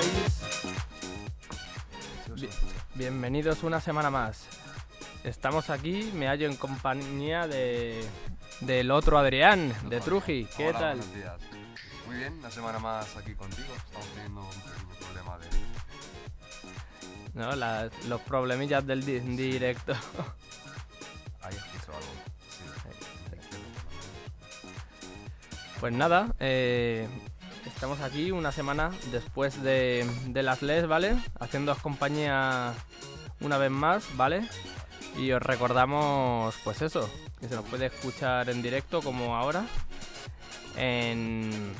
estáis? Bienvenidos una semana más. Estamos aquí, me hallo en compañía de del otro Adrián, de Truji. ¿Qué Hola, tal? Buenos días. Muy bien, una semana más aquí contigo. Estamos teniendo un pequeño problema de. ¿No? Las- los problemillas del di- directo. Ahí escucho algo. Sí. Pues nada, eh, estamos aquí una semana después de, de las LES, ¿vale? Haciéndoos compañía una vez más, ¿vale? Y os recordamos, pues eso, que se nos puede escuchar en directo como ahora en,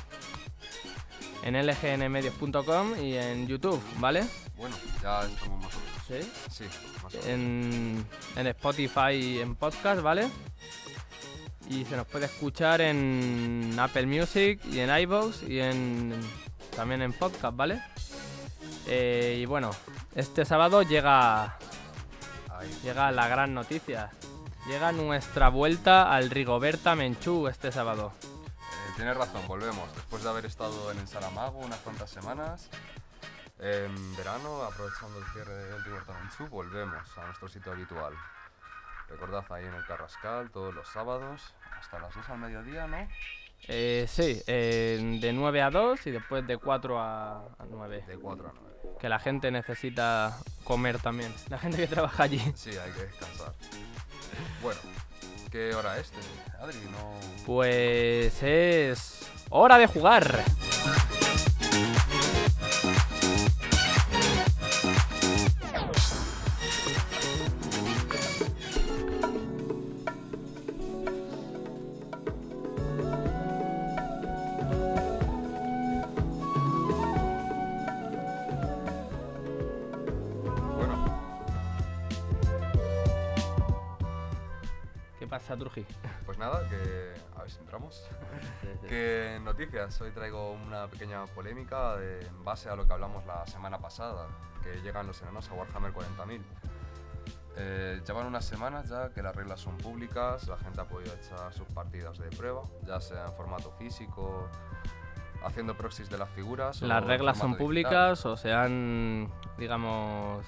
en lgnmedios.com y en YouTube, ¿vale? Bueno, ya estamos nosotros. Sí. Sí, más o menos. En, en Spotify y en podcast, ¿vale? Y se nos puede escuchar en Apple Music y en iVoox y en también en podcast, ¿vale? Eh, y bueno, este sábado llega, llega la gran noticia. Llega nuestra vuelta al Rigoberta Menchú este sábado. Eh, tienes razón, volvemos. Después de haber estado en el Saramago unas cuantas semanas, en verano, aprovechando el cierre del Rigoberta Menchú, volvemos a nuestro sitio habitual. Recordad ahí en el Carrascal, todos los sábados, hasta las 2 al mediodía, ¿no? Eh, sí, eh, de 9 a 2 y después de 4 a, a 9. De 4 a 9. Que la gente necesita comer también. La gente que trabaja allí. Sí, hay que descansar. Bueno, ¿qué hora es, este? Adri? No... Pues es hora de jugar. ¿Qué noticias? Hoy traigo una pequeña polémica de- en base a lo que hablamos la semana pasada, que llegan los enanos a Warhammer 40.000. Eh, llevan unas semanas ya que las reglas son públicas, la gente ha podido echar sus partidas de prueba, ya sea en formato físico, haciendo proxies de las figuras. Las reglas son públicas o se han, digamos,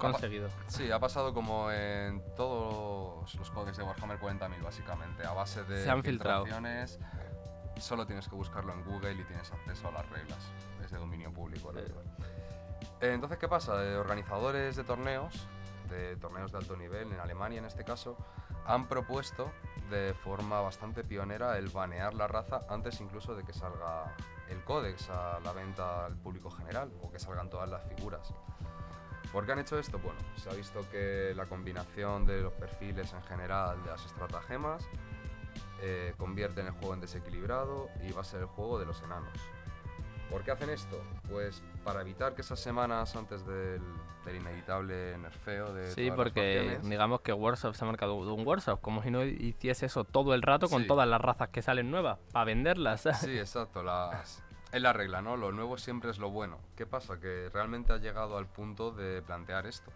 conseguido. digital. Sí, ha pasado como en todos los códex de Warhammer 40.000, básicamente, a base de Se han filtrado. filtraciones. Solo tienes que buscarlo en Google y tienes acceso a las reglas. Es de dominio público. la. Eh, Entonces, ¿qué pasa? Eh, organizadores de torneos, de torneos de alto nivel, en Alemania en este caso, han propuesto de forma bastante pionera el banear la raza antes incluso de que salga el códex a la venta al público general o que salgan todas las figuras. ¿Por qué han hecho esto? Bueno, se ha visto que la combinación de los perfiles en general de las estratagemas eh, convierten el juego en desequilibrado y va a ser el juego de los enanos. ¿Por qué hacen esto? Pues para evitar que esas semanas antes del, del inevitable nerfeo de Sí, porque digamos que Warsaw se ha marcado un Warsaw, como si no hiciese eso todo el rato con Sí. todas las razas que salen nuevas, para venderlas. Sí, exacto. Las... Es la regla, ¿no? Lo nuevo siempre es lo bueno. ¿Qué pasa? Que realmente ha llegado al punto de plantear esto.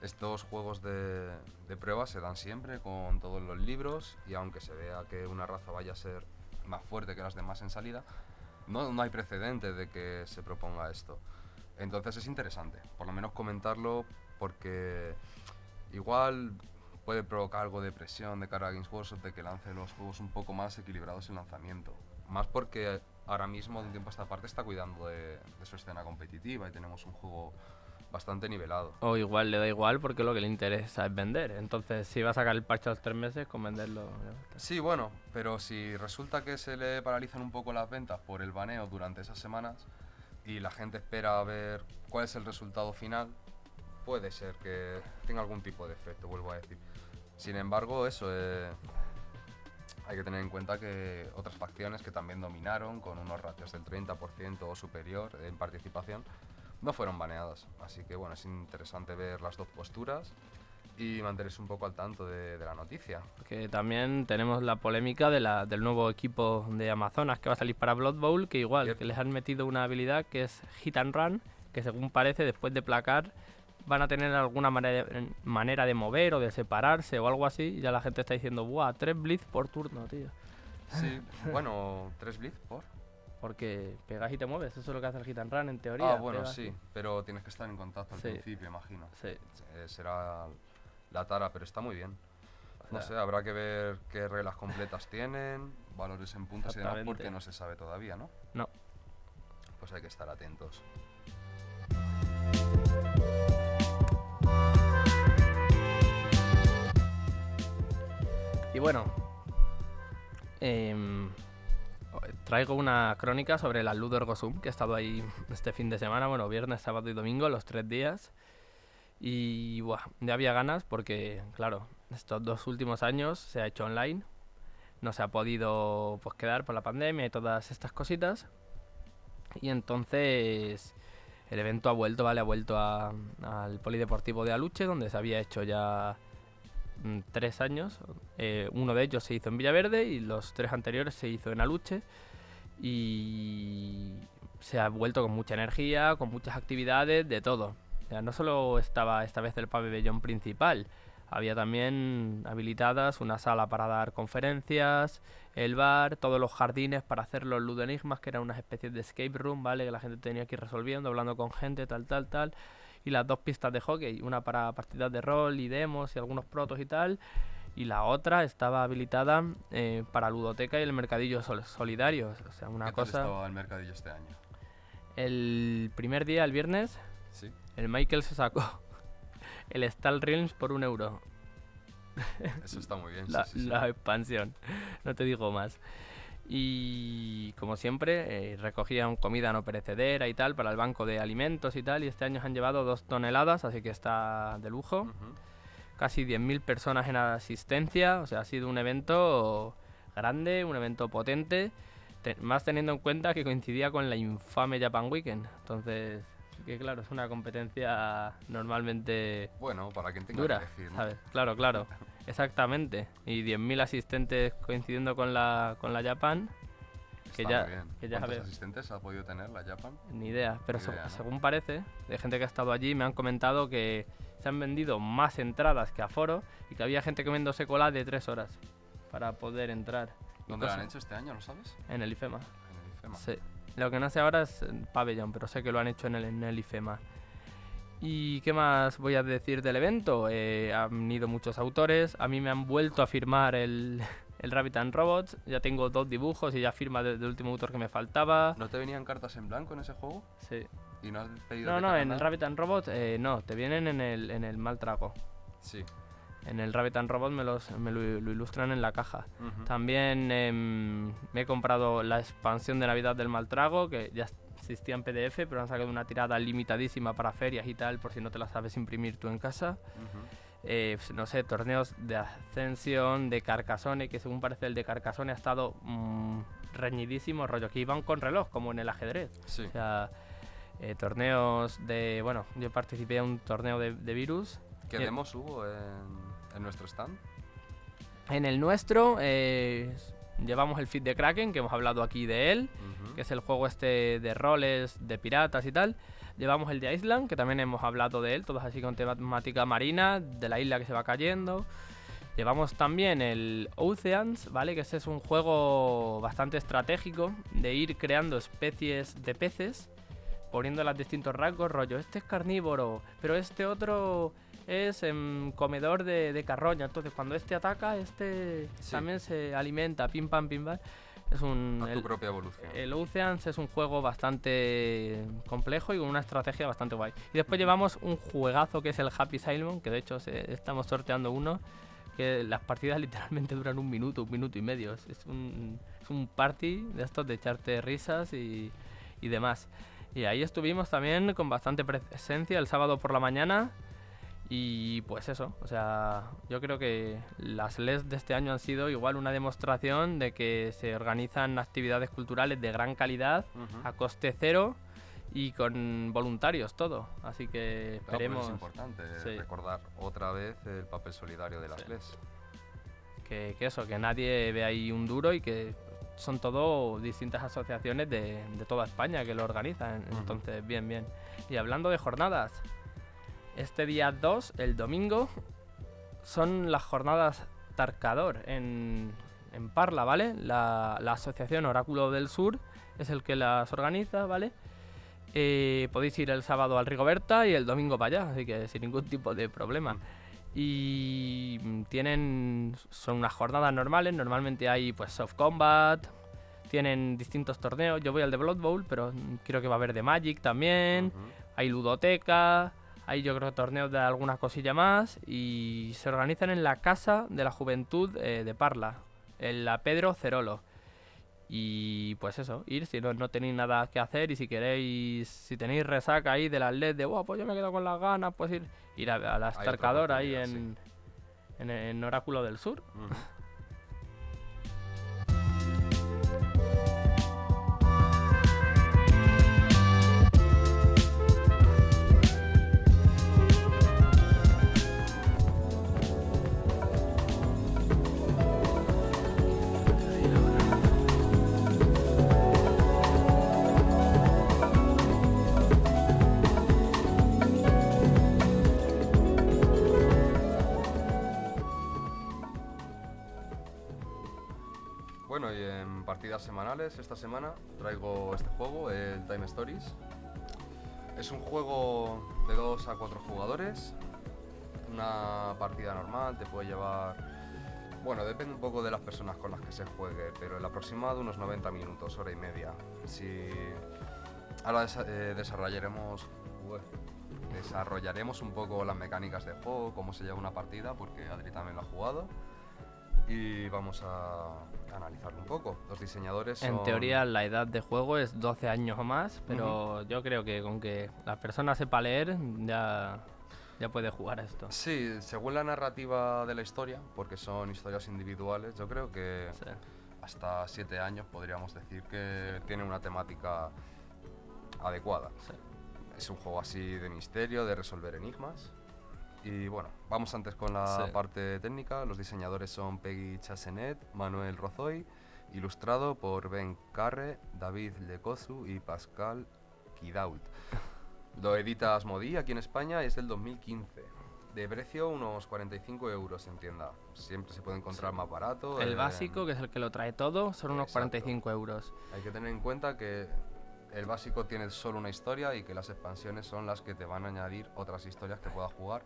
Estos juegos de, prueba se dan siempre con todos los libros y aunque se vea que una raza vaya a ser más fuerte que las demás en salida, no, no hay precedente de que se proponga esto. Entonces es interesante, por lo menos comentarlo porque igual puede provocar algo de presión de cara a Games Workshop de que lance los juegos un poco más equilibrados en lanzamiento. Más porque ahora mismo, de un tiempo a esta parte, está cuidando de, de su escena competitiva y tenemos un juego bastante nivelado. O igual le da igual porque lo que le interesa es vender. Entonces, si va a sacar el parche a los tres meses, con venderlo. Sí, bueno, pero si resulta que se le paralizan un poco las ventas por el baneo durante esas semanas y la gente espera a ver cuál es el resultado final, puede ser que tenga algún tipo de efecto, vuelvo a decir. Sin embargo, eso eh, hay que tener en cuenta que otras facciones que también dominaron con unos ratios del 30% o superior en participación no fueron baneadas. Así que bueno, es interesante ver las dos posturas y mantenerse un poco al tanto de, de la noticia. Porque también tenemos la polémica de la, del nuevo equipo de Amazonas que va a salir para Blood Bowl, que igual, Cierto. que les han metido una habilidad que es Hit and Run, que según parece, después de placar, van a tener alguna manera, manera de mover o de separarse o algo así. Y ya la gente está diciendo, ¡buah! Tres blitz por turno, tío. Sí, bueno, tres blitz por. Porque pegas y te mueves, eso es lo que hace el hit and run en teoría. Ah, bueno, pegas sí, pero tienes que estar en contacto al Sí. principio, imagino. Sí. Eh, será la tara, pero está muy bien. No sé, habrá que ver qué reglas completas tienen, valores en puntos y demás, porque no se sabe todavía, ¿no? No. Pues hay que estar atentos. Y bueno, em, traigo una crónica sobre la Ludo Ergosum, que he estado ahí este fin de semana, bueno, viernes, sábado y domingo, los tres días. Y buah, ya había ganas porque, claro, estos dos últimos años se ha hecho online, no se ha podido pues, quedar por la pandemia y todas estas cositas. Y entonces el evento ha vuelto, ¿vale? Ha vuelto al Polideportivo de Aluche, donde se había hecho ya tres años. Eh, uno de ellos se hizo en Villaverde y los tres anteriores se hizo en Aluche. Y se ha vuelto con mucha energía, con muchas actividades, de todo. O sea, no solo estaba esta vez el pabellón principal, había también habilitadas una sala para dar conferencias, el bar, todos los jardines para hacer los ludenigmas, que eran unas especies de escape room, ¿vale? Que la gente tenía que ir resolviendo, hablando con gente, tal, tal, tal. Y las dos pistas de hockey, una para partidas de rol y demos y algunos protos y tal. Y la otra estaba habilitada eh, para ludoteca y el mercadillo sol- solidario. O sea, una ¿Qué tal cosa... estaba el mercadillo este año? El primer día, el viernes, Sí. el Michael se sacó el Stall Realms por un euro. Eso está muy bien. sí, la, sí, sí. la expansión, no te digo más. Y como siempre, eh, recogían comida no perecedera y tal para el banco de alimentos y tal. Y este año se han llevado dos toneladas, así que está de lujo. Ujú. Casi 10.000 personas en asistencia, o sea, ha sido un evento grande, un evento potente. te- más teniendo en cuenta que coincidía con la infame Japan Weekend. Entonces, que claro, es una competencia normalmente Bueno, para quien tenga dura, que elegir. ¿no? ¿sabes? Claro, claro, exactamente. Y 10.000 asistentes coincidiendo con la, con la Japan, que Está ya- muy bien. que ya ¿Cuántos asistentes ha podido tener la Japan? ni idea. Pero Ni se- idea, ¿no? según parece, de gente que ha estado allí, me han comentado que se han vendido más entradas que aforo y que había gente comiéndose cola de tres horas para poder entrar. ¿Dónde lo han hecho este año, lo sabes? En el IFEMA. En el IFEMA. Sí. Lo que no sé ahora es el pabellón, pero sé que lo han hecho en el, en el IFEMA. ¿Y qué más voy a decir del evento? Eh, han ido muchos autores, a mí me han vuelto a firmar el, el Rabbit and Robots, ya tengo dos dibujos y ya firma del, del último autor que me faltaba. ¿No te venían cartas en blanco en ese juego? Sí. ¿Y no has pedido No, no, en el Rabbit and Robots eh, no, te vienen en el, en el Maltrago. Sí. En el Rabbit and Robot me, los, me lo, lo ilustran en la caja. También em, me he comprado la expansión de Navidad del Maltrago, que ya existía en PDF, pero han sacado una tirada limitadísima para ferias y tal, por si no te la sabes imprimir tú en casa. Ujú. Eh, pues, no sé, torneos de Ascensión, de Carcassonne, que según parece el de Carcassonne ha estado mm, reñidísimo, rollo, que iban con reloj, como en el ajedrez. Sí. O sea, eh, torneos de... Bueno, yo participé en un torneo de, de virus. ¿Qué Bien. demos hubo en, en nuestro stand? En el nuestro eh, llevamos el feed de Kraken, que hemos hablado aquí de él. Que es el juego este de roles, de piratas y tal. Llevamos el de Island, que también hemos hablado de él, todos así con temática marina, de la isla que se va cayendo. Llevamos también el Oceans, ¿vale? Que este es un juego bastante estratégico de ir creando especies de peces, poniéndolas distintos rasgos, rollo, este es carnívoro, pero este otro es em, comedor de, de carroña. Entonces, cuando este ataca, este Sí. también se alimenta, pim pam, pim pam. Es un... A tu el- propia evolución. el Oceans es un juego bastante complejo y con una estrategia bastante guay. Y después llevamos un juegazo que es el Happy Simon, que de hecho se- estamos sorteando uno, que las partidas literalmente duran un minuto, un minuto y medio. Es, es un, es un party de estos de echarte risas y, y demás. Y ahí estuvimos también con bastante presencia el sábado por la mañana. Y pues eso, o sea, yo creo que las LES de este año han sido igual una demostración de que se organizan actividades culturales de gran calidad, Ujú. a coste cero y con voluntarios todo. Así que Claro, pues esperemos es importante sí. recordar otra vez el papel solidario de las Sí. LES. que, que eso, que nadie ve ahí un duro y que son todo distintas asociaciones de, de toda España que lo organizan. Ujú. Entonces, bien, bien. Y hablando de jornadas, este día 2, el domingo, son las jornadas Tarcador en, en Parla, ¿vale? La, la Asociación Oráculo del Sur es el que las organiza, ¿vale? Eh, podéis ir el sábado al Rigoberta y el domingo para allá, así que sin ningún tipo de problema. Y tienen. Son unas jornadas normales, normalmente hay pues soft combat, tienen distintos torneos. Yo voy al de Blood Bowl, pero creo que va a haber de Magic también. Hay ludoteca, hay yo creo torneos de alguna cosilla más. Y se organizan en la Casa de la Juventud eh, de Parla, en la Pedro Cerolo. Y pues eso, ir si no, no tenéis nada que hacer y si queréis, si tenéis resaca ahí de las LED de, wow, pues yo me quedo con las ganas, pues ir, ir a, a la otra Starcador ahí en, en, en Oráculo del Sur. En partidas semanales, esta semana traigo este juego, el Time Stories. Es un juego de 2 a 4 jugadores. Una partida normal te puede llevar. Bueno, depende un poco de las personas con las que se juegue, pero el aproximado unos 90 minutos, hora y media. Ahora eh, desarrollaremos. Desarrollaremos un poco las mecánicas de juego, cómo se lleva una partida, porque Adri también lo ha jugado. Y vamos a analizarlo un poco. Los diseñadores En son- teoría la edad de juego es 12 años o más, pero yo creo que con que la persona sepa leer ya, ya puede jugar a esto. Sí, según la narrativa de la historia, porque son historias individuales, yo creo que Sí. hasta 7 años podríamos decir que tiene una temática adecuada. Sí. Es un juego así de misterio, de resolver enigmas. Y bueno, vamos antes con la Sí. parte técnica. Los diseñadores son Peggy Chasenet, Manuel Rozoy, ilustrado por Ben Carre, David Lecozu y Pascal Kidault. Lo edita Asmodee aquí en España y es del 2015. De precio unos 45 euros en tienda. Siempre se puede encontrar más barato. El eh, básico, que es el que lo trae todo, son unos Exacto. 45 euros. Hay que tener en cuenta que el básico tiene solo una historia y que las expansiones son las que te van a añadir otras historias que puedas jugar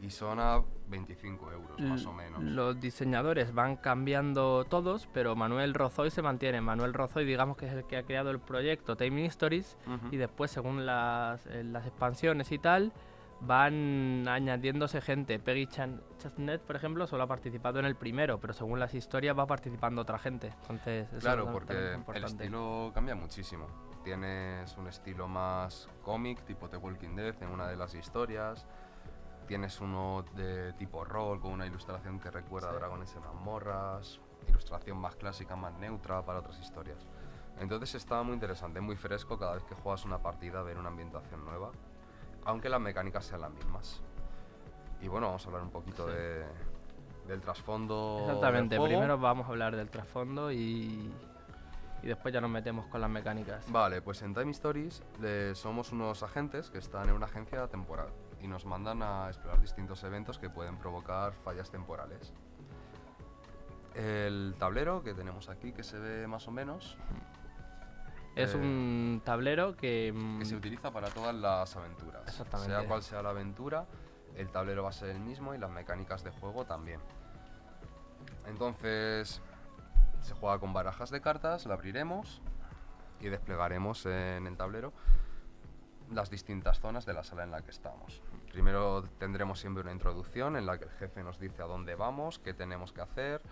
y son a 25 euros más o menos. Los diseñadores van cambiando todos, pero Manuel Rozoy se mantiene. Manuel Rozoy, digamos que es el que ha creado el proyecto Time Stories Ujú. y después, según las, eh, las expansiones y tal, van añadiéndose gente. Peggy Chan Chestnut, por ejemplo, solo ha participado en el primero, pero según las historias va participando otra gente. Entonces, eso Claro, tam- porque es el estilo cambia muchísimo. Tienes un estilo más cómic, tipo The Walking Dead, en una de las historias. Tienes uno de tipo rol, con una ilustración que recuerda a Sí. dragones en mazmorras. Ilustración más clásica, más neutra para otras historias. Entonces está muy interesante, muy fresco cada vez que juegas una partida, ver una ambientación nueva. Aunque las mecánicas sean las mismas. Y bueno, vamos a hablar un poquito Sí. de, del trasfondo. del Exactamente, juego. primero vamos a hablar del trasfondo y, y después ya nos metemos con las mecánicas. Vale, pues en Time Stories eh, somos unos agentes que están en una agencia temporal y nos mandan a explorar distintos eventos que pueden provocar fallas temporales. El tablero que tenemos aquí, que se ve más o menos, Es Eh, un tablero que... que se mm, utiliza para todas las aventuras. Exactamente. Sea cual sea la aventura, el tablero va a ser el mismo y las mecánicas de juego también. Entonces, se juega con barajas de cartas, la abriremos y desplegaremos en el tablero las distintas zonas de la sala en la que estamos. Primero tendremos siempre una introducción en la que el jefe nos dice a dónde vamos, qué tenemos que hacer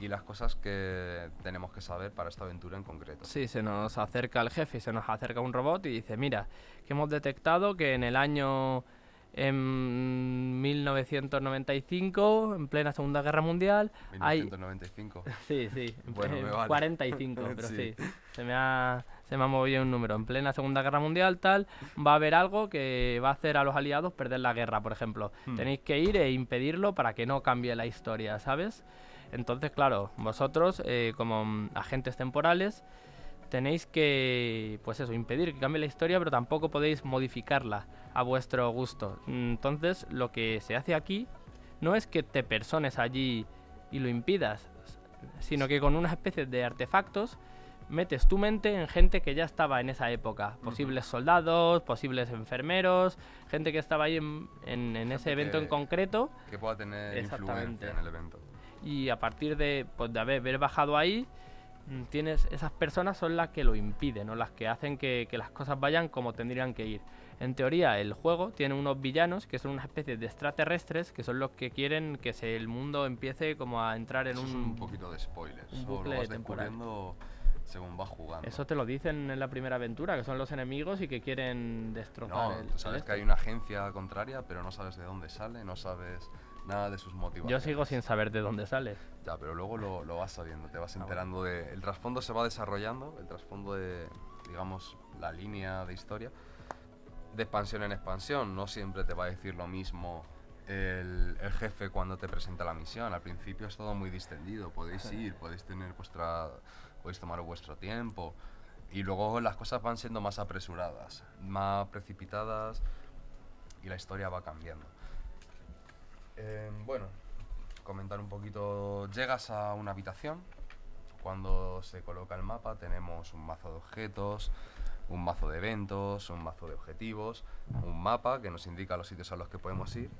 y las cosas que tenemos que saber para esta aventura en concreto. Sí, se nos acerca el jefe y se nos acerca un robot y dice, mira, que hemos detectado que en el año en 1995, en plena Segunda Guerra Mundial, hay... 1995. Sí, sí, en Bueno, vale. 45, pero Sí. sí. Se me ha se me ha movido un número. En plena Segunda Guerra Mundial, tal, va a haber algo que va a hacer a los aliados perder la guerra, por ejemplo. Hmm. Tenéis que ir e impedirlo para que no cambie la historia, ¿sabes? Entonces, claro, vosotros, eh, como agentes temporales, tenéis que, pues eso, impedir que cambie la historia, pero tampoco podéis modificarla a vuestro gusto. Entonces, lo que se hace aquí no es que te persones allí y lo impidas. sino que con unas especies de artefactos metes tu mente en gente que ya estaba en esa época. Posibles soldados, posibles enfermeros, gente que estaba ahí en, en- en ese evento en que- concreto. Que pueda tener influencia en el evento. Y a partir de, pues, de haber, bajado ahí, mm, tienes esas personas son las que lo impiden, o las que hacen que, que las cosas vayan como tendrían que ir. En teoría, el juego tiene unos villanos que son una especie de extraterrestres que son los que quieren que se, el mundo empiece como a entrar en Eso es un... un poquito de spoiler. un bucle lo vas temporal. descubriendo según vas jugando. Eso te lo dicen en la primera aventura, que son los enemigos y que quieren destrozar no, el... tú sabes el que hay una agencia contraria, pero no sabes de dónde sale, no sabes nada de sus Yo motivaciones. sigo sin saber de dónde sale. Ya, pero luego lo, lo vas sabiendo, te vas Ah, enterando de... El trasfondo se va desarrollando, el trasfondo de, digamos, la línea de historia, de expansión en expansión. No siempre te va a decir lo mismo el, el jefe cuando te presenta la misión. Al principio es todo muy distendido, podéis ir, podéis tener vuestra... podéis tomar vuestro tiempo. Y luego las cosas van siendo más apresuradas, más precipitadas y la historia va cambiando. Eh, bueno, comentar un poquito. Llegas a una habitación. Cuando se coloca el mapa tenemos un mazo de objetos, un mazo de eventos, un mazo de objetivos, un mapa que nos indica los sitios a los que podemos ir,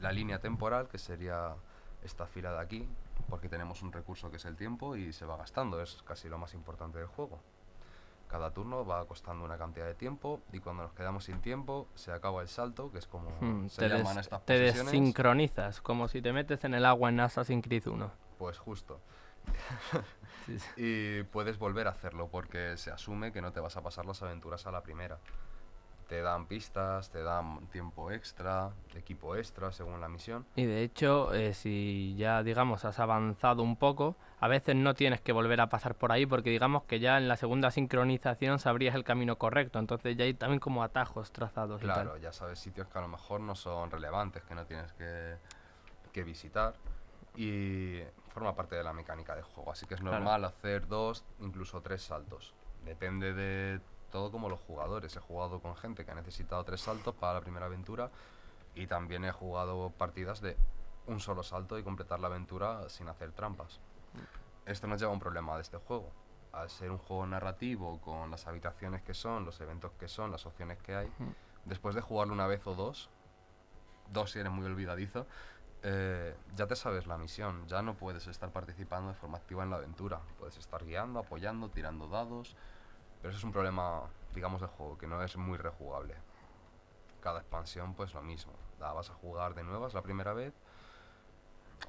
la línea temporal que sería esta fila de aquí, porque tenemos un recurso que es el tiempo y se va gastando, es casi lo más importante del juego. Cada turno va costando una cantidad de tiempo y cuando nos quedamos sin tiempo se acaba el salto, que es como Hmm, se te llaman des- estas te desincronizas, como si te metes en el agua en Assassin's Creed 1. Pues justo. Y puedes volver a hacerlo porque se asume que no te vas a pasar las aventuras a la primera. Te dan pistas, te dan tiempo extra, equipo extra según la misión. Y de hecho, eh, si ya digamos has avanzado un poco, a veces no tienes que volver a pasar por ahí porque digamos que ya en la segunda sincronización sabrías el camino correcto, entonces ya hay también como atajos trazados y tal. Claro, ya sabes sitios que a lo mejor no son relevantes, que no tienes que, que visitar. Y forma parte de la mecánica del juego. Así que es Claro. normal hacer dos, incluso tres saltos. Depende de todo como los jugadores. He jugado con gente que ha necesitado tres saltos para la primera aventura. Y también he jugado partidas de un solo salto y completar la aventura sin hacer trampas. Esto nos lleva a un problema de este juego. Al ser un juego narrativo con las habitaciones que son, los eventos que son, las opciones que hay, después de jugarlo una vez o dos, dos si eres muy olvidadizo, eh, ya te sabes la misión, ya no puedes estar participando de forma activa en la aventura. Puedes estar guiando, apoyando, tirando dados, pero eso es un problema, digamos, del juego, que no es muy rejugable. Cada expansión, pues lo mismo. La vas a jugar de nuevas la primera vez.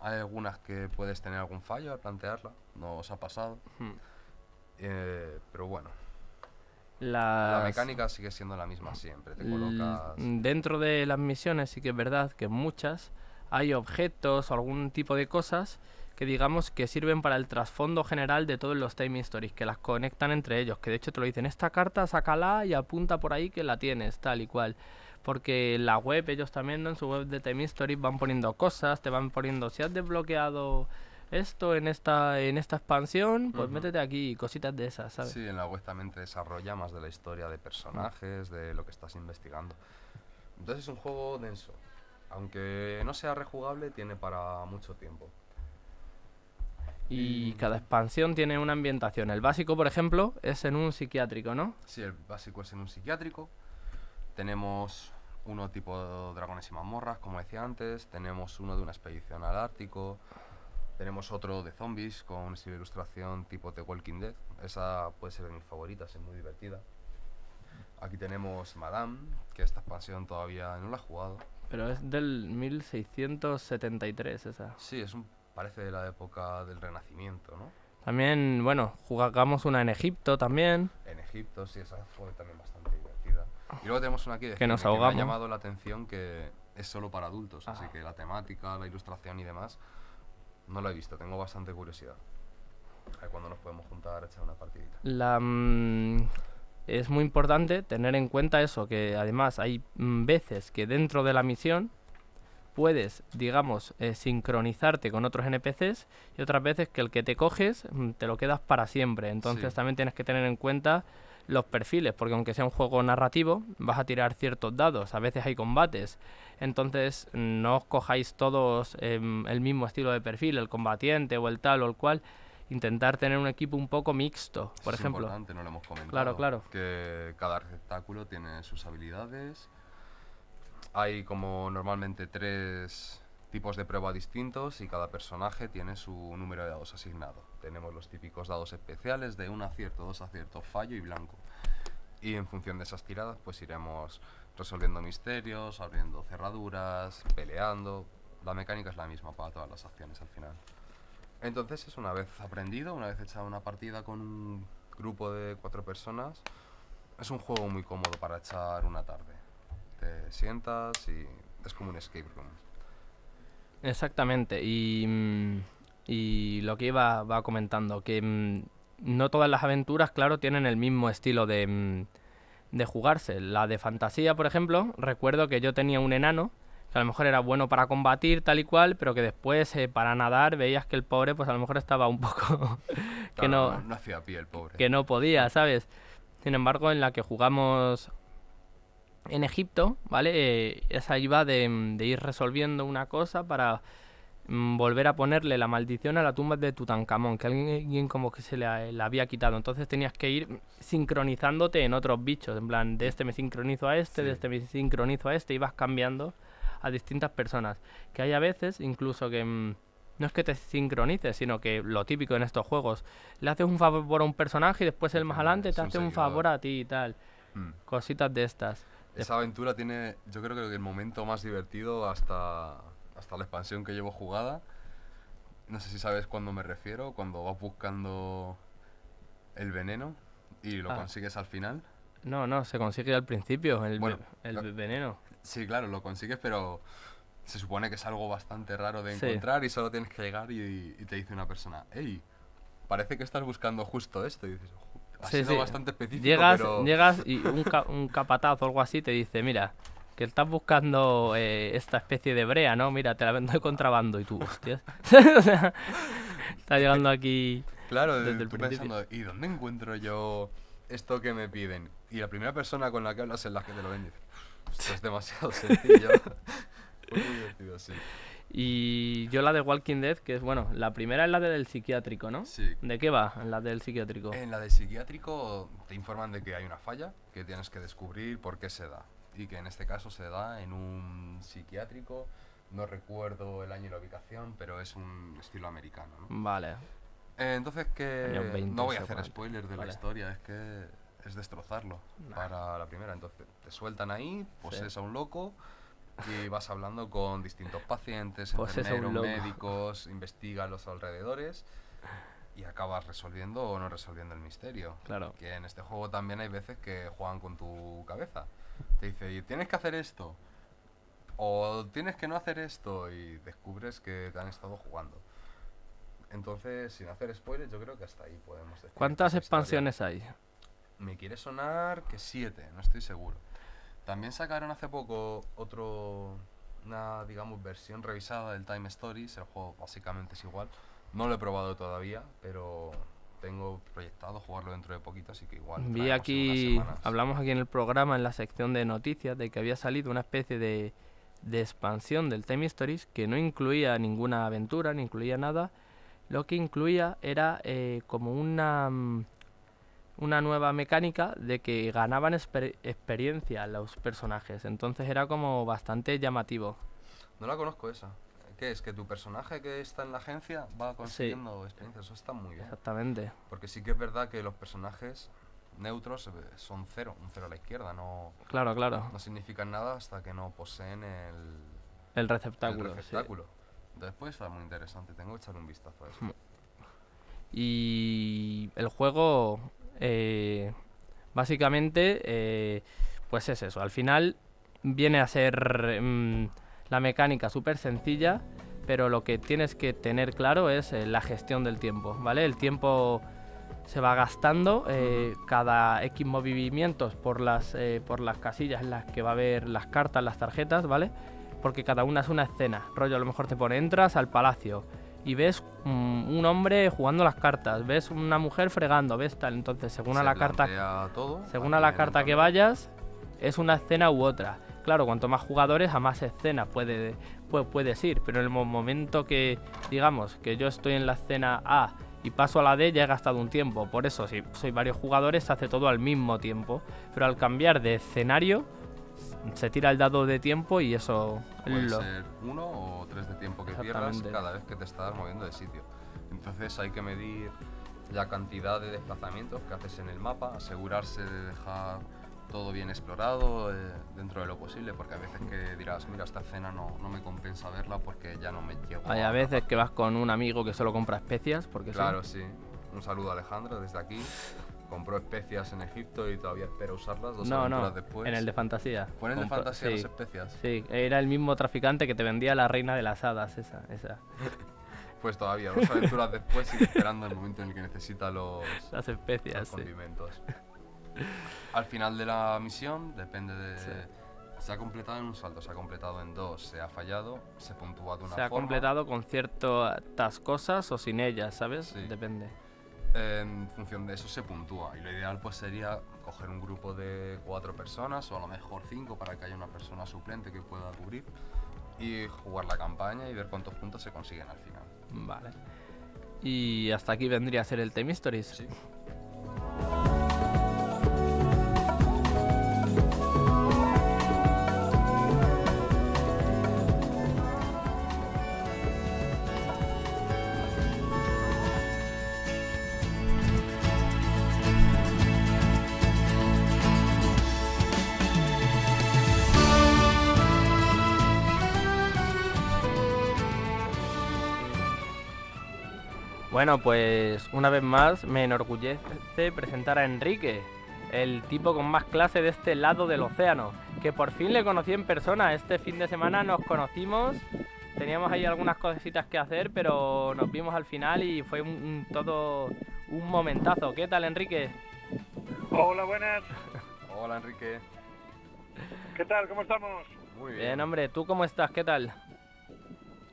Hay algunas que puedes tener algún fallo al plantearla, no os ha pasado. Hmm. Eh, pero bueno, Las- la mecánica sigue siendo la misma siempre. Te l- colocas. Dentro de las misiones sí que es verdad que muchas hay objetos o algún tipo de cosas que digamos que sirven para el trasfondo general de todos los time stories, que las conectan entre ellos, que de hecho te lo dicen, esta carta sácala y apunta por ahí que la tienes, tal y cual. Porque en la web, ellos también ¿no? en su web de Time Stories van poniendo cosas, te van poniendo, si has desbloqueado esto en esta, en esta expansión, pues métete aquí, cositas de esas, ¿sabes? Sí, en la web también te desarrolla más de la historia de personajes, de lo que estás investigando. Entonces es un juego denso. Aunque no sea rejugable, tiene para mucho tiempo. Y Mm. cada expansión tiene una ambientación. El básico, por ejemplo, es en un psiquiátrico, ¿no? Sí, el básico es en un psiquiátrico. Tenemos uno tipo dragones y mazmorras, como decía antes. Tenemos uno de una expedición al Ártico. Tenemos otro de zombies con un estilo de ilustración tipo The Walking Dead. Esa puede ser de mis favoritas, es muy divertida. Aquí tenemos Madame, que esta expansión todavía no la he jugado. Pero es del 1673 esa. Sí, es un, parece de la época del Renacimiento, ¿no? También, bueno, jugamos una en Egipto también. En Egipto, sí, esa fue también bastante divertida. Y luego tenemos una aquí de Que nos ahogamos. me ha llamado la atención que es solo para adultos, así Ah. que la temática, la ilustración y demás, no la he visto, tengo bastante curiosidad. A ver cuándo nos podemos juntar a echar una partidita. La, mm, es muy importante tener en cuenta eso, que además hay mm, veces que dentro de la misión puedes, digamos, eh, sincronizarte con otros NPCs y otras veces que el que te coges mm, te lo quedas para siempre. Entonces Sí. también tienes que tener en cuenta los perfiles, porque aunque sea un juego narrativo, vas a tirar ciertos dados, a veces hay combates. Entonces no os cojáis todos em, el mismo estilo de perfil, el combatiente o el tal o el cual, intentar tener un equipo un poco mixto, por es ejemplo. importante, no lo hemos comentado. Claro, claro. Que cada receptáculo tiene sus habilidades. Hay como normalmente tres tipos de prueba distintos y cada personaje tiene su número de dados asignado. Tenemos los típicos dados especiales de un acierto, dos aciertos, fallo y blanco. Y en función de esas tiradas pues iremos resolviendo misterios, abriendo cerraduras, peleando. La mecánica es la misma para todas las acciones al final. Entonces es una vez aprendido, una vez echado una partida con un grupo de cuatro personas, es un juego muy cómodo para echar una tarde. Te sientas y es como un escape room. Exactamente, y, mm, y lo que iba va comentando, que mm, no todas las aventuras, claro, tienen el mismo estilo de, mm, de jugarse. La de fantasía, por ejemplo, recuerdo que yo tenía un enano, que a lo mejor era bueno para combatir tal y cual, pero que después eh, para nadar veías que el pobre pues a lo mejor estaba un poco que Claro, no, no hacía pie el pobre. que no podía, ¿sabes? Sin embargo, en la que jugamos en Egipto, ¿vale? Eh, esa iba de, de ir resolviendo una cosa para mm, volver a ponerle la maldición a la tumba de Tutankamón, que alguien, como que se la, la había quitado. Entonces tenías que ir sincronizándote en otros bichos, en plan, de este me sincronizo a este, de este me sincronizo a este, y vas cambiando a distintas personas. Que hay a veces, incluso que... mm, no es que te sincronices, sino que lo típico en estos juegos, le haces un favor a un personaje y después el más adelante te hace un favor a ti y tal. Mm. Cositas de estas. Esa aventura tiene, yo creo que el momento más divertido hasta, hasta la expansión que llevo jugada. No sé si sabes cuándo me refiero, cuando vas buscando el veneno y lo Ah. consigues al final. No, no, se consigue al principio, el, Bueno, el claro. veneno. Sí, claro, lo consigues, pero se supone que es algo bastante raro de Sí. encontrar y solo tienes que llegar y, y te dice una persona, hey, parece que estás buscando justo esto. Y dices, "Ojo, ha Sí, sido sí. bastante específico, Llegas, pero... llegas y un, ca- un capataz o algo así te dice, mira, que estás buscando eh, esta especie de brea, ¿no? Mira, te la vendo de contrabando y tú, hostias. o sea, está llegando aquí... Claro, desde el principio. pensando, ¿y dónde encuentro yo esto que me piden? Y la primera persona con la que hablas es la que te lo vende. Esto es demasiado sencillo. Muy divertido, sí. Y yo la de Walking Dead, que es, bueno, la primera es la del psiquiátrico, ¿no? Sí. ¿De qué va la del psiquiátrico? En la de psiquiátrico te informan de que hay una falla que tienes que descubrir por qué se da. Y que en este caso se da en un psiquiátrico. No recuerdo el año y la ubicación, pero es un estilo americano. ¿no? Vale. Eh, entonces que Años 20 no voy a hacer spoilers de Vale. la historia, es que es destrozarlo para la primera. Entonces te sueltan ahí, poses a un loco y vas hablando con distintos pacientes, un enfermeros, médicos, investigas los alrededores y acabas resolviendo o no resolviendo el misterio. Claro. Que en este juego también hay veces que juegan con tu cabeza. Te dice, "Y tienes que hacer esto. O tienes que no hacer esto y descubres que te han estado jugando. Entonces, sin hacer spoilers, yo creo que hasta ahí podemos decir. ¿Cuántas expansiones hay? Me quiere sonar que siete, no estoy seguro. También sacaron hace poco otro, una, digamos, versión revisada del Time Stories. El juego básicamente es igual. No lo he probado todavía, pero tengo proyectado jugarlo dentro de poquito, así que igual. Vi aquí, hablamos aquí en el programa, en la sección de noticias, de que había salido una especie de, de expansión del Time Stories que no incluía ninguna aventura, ni incluía nada. Lo que incluía era eh, como una, mm, una nueva mecánica de que ganaban exper- experiencia los personajes. Entonces era como bastante llamativo. No la conozco esa. ¿Qué es? ¿Que tu personaje que está en la agencia va consiguiendo experiencia? Eso está muy bien. Exactamente. Porque sí que es verdad que los personajes neutros eh, son cero, un cero a la izquierda. No, Claro, claro. no significan nada hasta que no poseen el, El el receptáculo. sí. receptáculo. Después está muy interesante, tengo que echar un vistazo a eso. Mm. Y el juego, eh, básicamente, eh, pues es eso. Al final viene a ser mm, la mecánica súper sencilla, pero lo que tienes que tener claro es eh, la gestión del tiempo, ¿vale? El tiempo se va gastando eh, cada X movimientos por las, eh, por las casillas en las que va a haber las cartas, las tarjetas, ¿vale? Porque cada una es una escena. Rollo, a lo mejor te pone, entras al palacio y ves un hombre jugando las cartas, ves una mujer fregando, ves tal. Entonces, según a la carta todo, según a la carta que vayas, es una escena u otra. Claro, cuanto más jugadores, a más escenas puede, puede, puedes ir. Pero en el mo- momento que, digamos, que yo estoy en la escena A y paso a la D ya he gastado un tiempo. Por eso, si soy varios jugadores, se hace todo al mismo tiempo. Pero al cambiar de escenario, se tira el dado de tiempo y eso... Puede ser uno o tres de tiempo que pierdas cada vez que te estás moviendo de sitio. Entonces hay que medir la cantidad de desplazamientos que haces en el mapa, asegurarse de dejar todo bien explorado eh, dentro de lo posible, porque a veces que dirás, mira, esta escena no, no me compensa verla porque ya no me llego. Hay a, veces que vas con un amigo que solo compra especias, porque Claro, sí. Un saludo a Alejandro desde aquí. Compró especias en Egipto y todavía espera usarlas dos no, no, después. En el de fantasía. ¿Fue en el de fantasía las especias? Sí, era el mismo traficante que te vendía la reina de las hadas, esa. esa. pues todavía, dos aventuras después, sigue esperando el momento en el que necesita los, las especias, condimentos. Al final de la misión, depende de. Se ha completado en un salto, se ha completado en dos, se ha fallado, se puntúa de una forma. Se ha completado con ciertas cosas o sin ellas, ¿sabes? Depende. En función de eso se puntúa y lo ideal pues sería coger un grupo de cuatro personas o a lo mejor cinco para que haya una persona suplente que pueda cubrir y jugar la campaña y ver cuántos puntos se consiguen al final. Vale. Y hasta aquí vendría a ser el Team Stories. Sí. Bueno, pues una vez más me enorgullece presentar a Enrique, el tipo con más clase de este lado del océano, que por fin le conocí en persona. Este fin de semana nos conocimos, teníamos ahí algunas cositas que hacer, pero nos vimos al final y fue un, todo un momentazo. ¿Qué tal, Enrique? Hola, buenas. Hola, Enrique. ¿Qué tal? ¿Cómo estamos? Muy bien. Bien, hombre, ¿tú cómo estás? ¿Qué tal?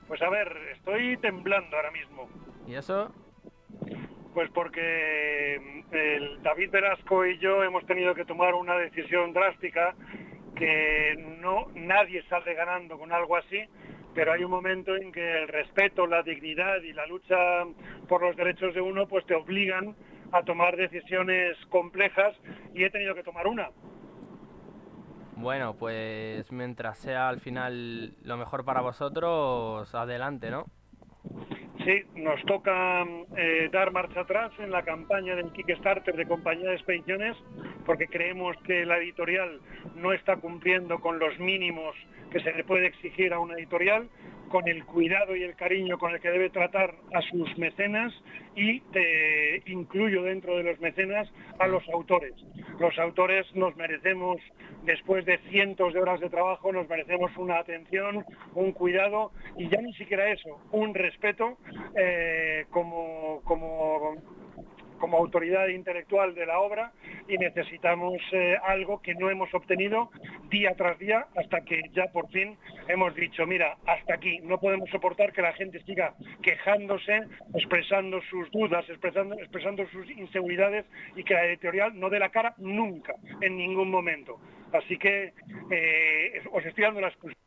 Pues a ver, estoy temblando ahora mismo. ¿Y eso? Pues porque mm, el David Velasco y yo hemos tenido que tomar una decisión drástica que no nadie sale ganando con algo así, pero hay un momento en que el respeto, la dignidad y la lucha por los derechos de uno pues te obligan a tomar decisiones complejas y he tenido que tomar una. Bueno, pues mientras sea al final lo mejor para vosotros, adelante, ¿no? Sí, nos toca eh, dar marcha atrás en la campaña del Kickstarter de Compañía de Expediciones porque creemos que la editorial no está cumpliendo con los mínimos que se le puede exigir a una editorial con el cuidado y el cariño con el que debe tratar a sus mecenas y te incluyo dentro de los mecenas a los autores. Los autores nos merecemos, después de cientos de horas de trabajo, nos merecemos una atención, un cuidado y ya ni siquiera eso, un respeto eh, como, como como autoridad intelectual de la obra y necesitamos eh, algo que no hemos obtenido día tras día hasta que ya por fin hemos dicho, mira, hasta aquí, no podemos soportar que la gente siga quejándose, expresando sus dudas, expresando, expresando sus inseguridades y que la editorial no dé la cara nunca, en ningún momento. Así que eh, os estoy dando la exclusiva.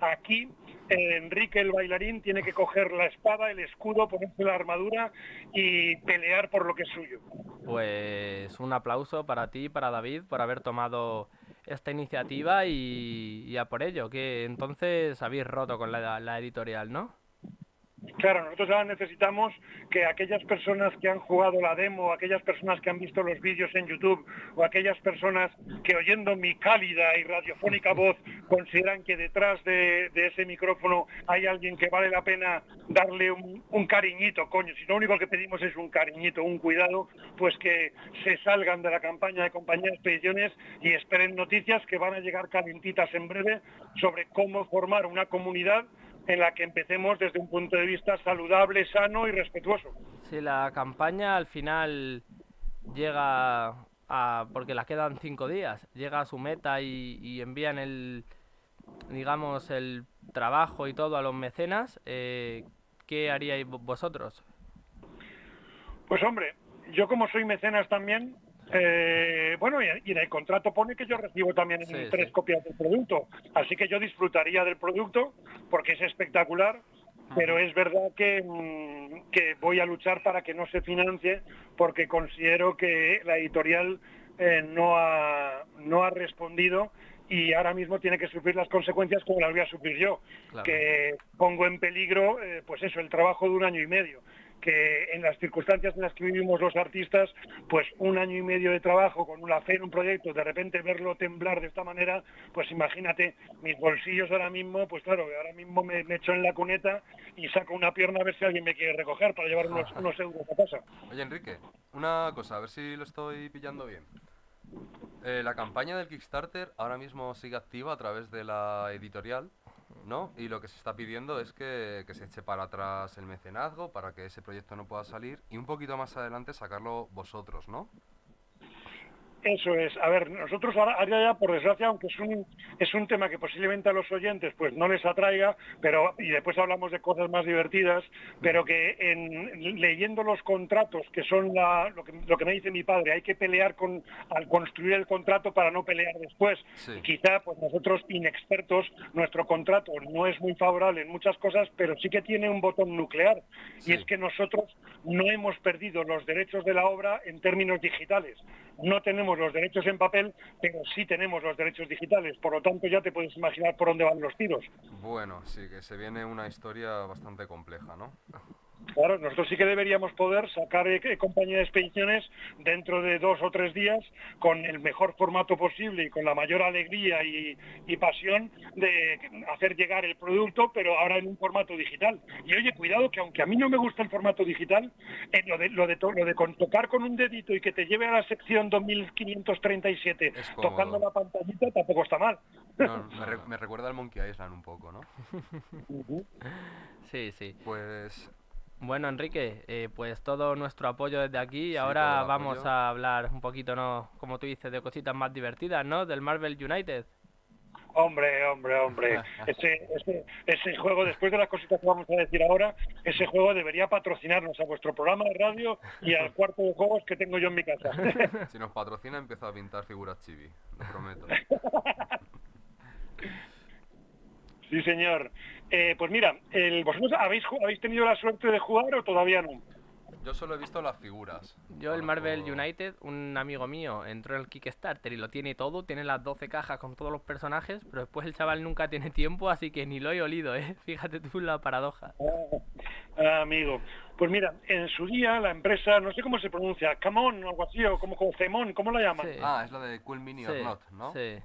Aquí Enrique el bailarín tiene que coger la espada, el escudo, ponerse la armadura y pelear por lo que es suyo. Pues un aplauso para ti, para David, por haber tomado esta iniciativa y, a por ello, que entonces habéis roto con la editorial, ¿no? Claro, nosotros ahora necesitamos que aquellas personas que han jugado la demo, aquellas personas que han visto los vídeos en YouTube o aquellas personas que oyendo mi cálida y radiofónica voz consideran que detrás de, ese micrófono hay alguien que vale la pena darle un, un, cariñito, coño, si lo único que pedimos es un cariñito, un cuidado, pues que se salgan de la campaña de compañía de expediciones y esperen noticias que van a llegar calentitas en breve sobre cómo formar una comunidad en la que empecemos desde un punto de vista saludable, sano y respetuoso. Si la campaña al final llega a, porque la quedan cinco días, llega a su meta y, envían el, digamos, el trabajo y todo a los mecenas, eh, ¿qué haríais vosotros? Pues hombre, yo como soy mecenas también, eh, bueno, y, en el contrato pone que yo recibo también tres copias del producto, así que yo disfrutaría del producto porque es espectacular, pero es verdad que, mm, que voy a luchar para que no se financie porque considero que la editorial eh, no, ha, no ha respondido y ahora mismo tiene que sufrir las consecuencias como las voy a sufrir yo, Claro. que pongo en peligro, eh, pues eso, el trabajo de un año y medio que en las circunstancias en las que vivimos los artistas, pues un año y medio de trabajo con un hacer un proyecto, de repente verlo temblar de esta manera, pues imagínate, mis bolsillos ahora mismo, pues claro, ahora mismo me, me echo en la cuneta y saco una pierna a ver si alguien me quiere recoger para llevar unos, unos euros a casa. Oye, Enrique, una cosa, a ver si lo estoy pillando bien. Eh, la campaña del Kickstarter ahora mismo sigue activa a través de la editorial, ¿no? Y lo que se está pidiendo es que, que se eche para atrás el mecenazgo para que ese proyecto no pueda salir y un poquito más adelante sacarlo vosotros, ¿no? Eso es. A ver, nosotros ahora, ya, por desgracia, aunque es un, es un tema que posiblemente a los oyentes pues no les atraiga, pero y después hablamos de cosas más divertidas, pero que en, leyendo los contratos, que son la- lo, que, lo que me dice mi padre, hay que pelear con, al construir el contrato para no pelear después. Sí. Quizá pues nosotros inexpertos, nuestro contrato no es muy favorable en muchas cosas, pero sí que tiene un botón nuclear. Sí. Y es que nosotros no hemos perdido los derechos de la obra en términos digitales. No tenemos los derechos en papel, pero sí tenemos los derechos digitales. Por lo tanto, ya te puedes imaginar por dónde van los tiros. Bueno, sí, que se viene una historia bastante compleja, ¿no? Claro, nosotros sí que deberíamos poder sacar eh, compañía de expediciones dentro de dos o tres días con el mejor formato posible y con la mayor alegría y, y pasión de hacer llegar el producto, pero ahora en un formato digital. Y oye, cuidado que aunque a mí no me gusta el formato digital, eh, lo, de, lo, de to- lo de con tocar con un dedito y que te lleve a la sección 2537 Es cómodo. tocando la pantallita tampoco está mal. No, me, re- me recuerda al Monkey Island un poco, ¿no? Sí, sí. Pues Bueno, Enrique, eh, pues todo nuestro apoyo desde aquí. y Sí, ahora vamos apoyo. a hablar un poquito, ¿no? Como tú dices, de cositas más divertidas, ¿no? Del Marvel United. Hombre, hombre, hombre. Ese, ese, ese juego, después de las cositas que vamos a decir ahora, ese juego debería patrocinarnos a vuestro programa de radio y al cuarto de juegos que tengo yo en mi casa. si nos patrocina empiezo a pintar figuras chibi, lo prometo. sí, señor. Eh, pues mira, el- ¿vosotros habéis, habéis tenido la suerte de jugar o todavía no? Yo solo he visto las figuras. Yo el Marvel United, un amigo mío entró en el Kickstarter y lo tiene todo, tiene las 12 cajas con todos los personajes, pero después el chaval nunca tiene tiempo, así que ni lo he olido, ¿eh? Fíjate tú la paradoja. Ah, amigo. Pues mira, en su día la empresa, no sé cómo se pronuncia, Camon o algo así, o como, como Cemon, ¿cómo la llaman? Sí. Ah, es la de Cool Mini or Sí, Not, ¿no? sí.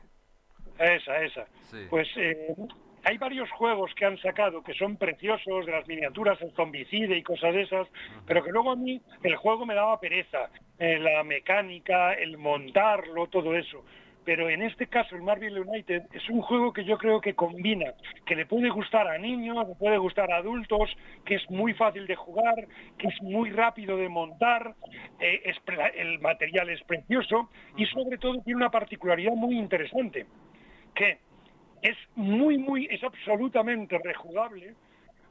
Esa, esa. Sí. Pues eh, hay varios juegos que han sacado que son preciosos, de las miniaturas, el zombicide y cosas de esas, pero que luego a mí el juego me daba pereza, eh, la mecánica, el montarlo, todo eso. Pero en este caso el Marvel United es un juego que yo creo que combina, que le puede gustar a niños, le puede gustar a adultos, que es muy fácil de jugar, que es muy rápido de montar, eh, es el material es precioso y sobre todo tiene una particularidad muy interesante, que es muy, muy, es absolutamente rejugable,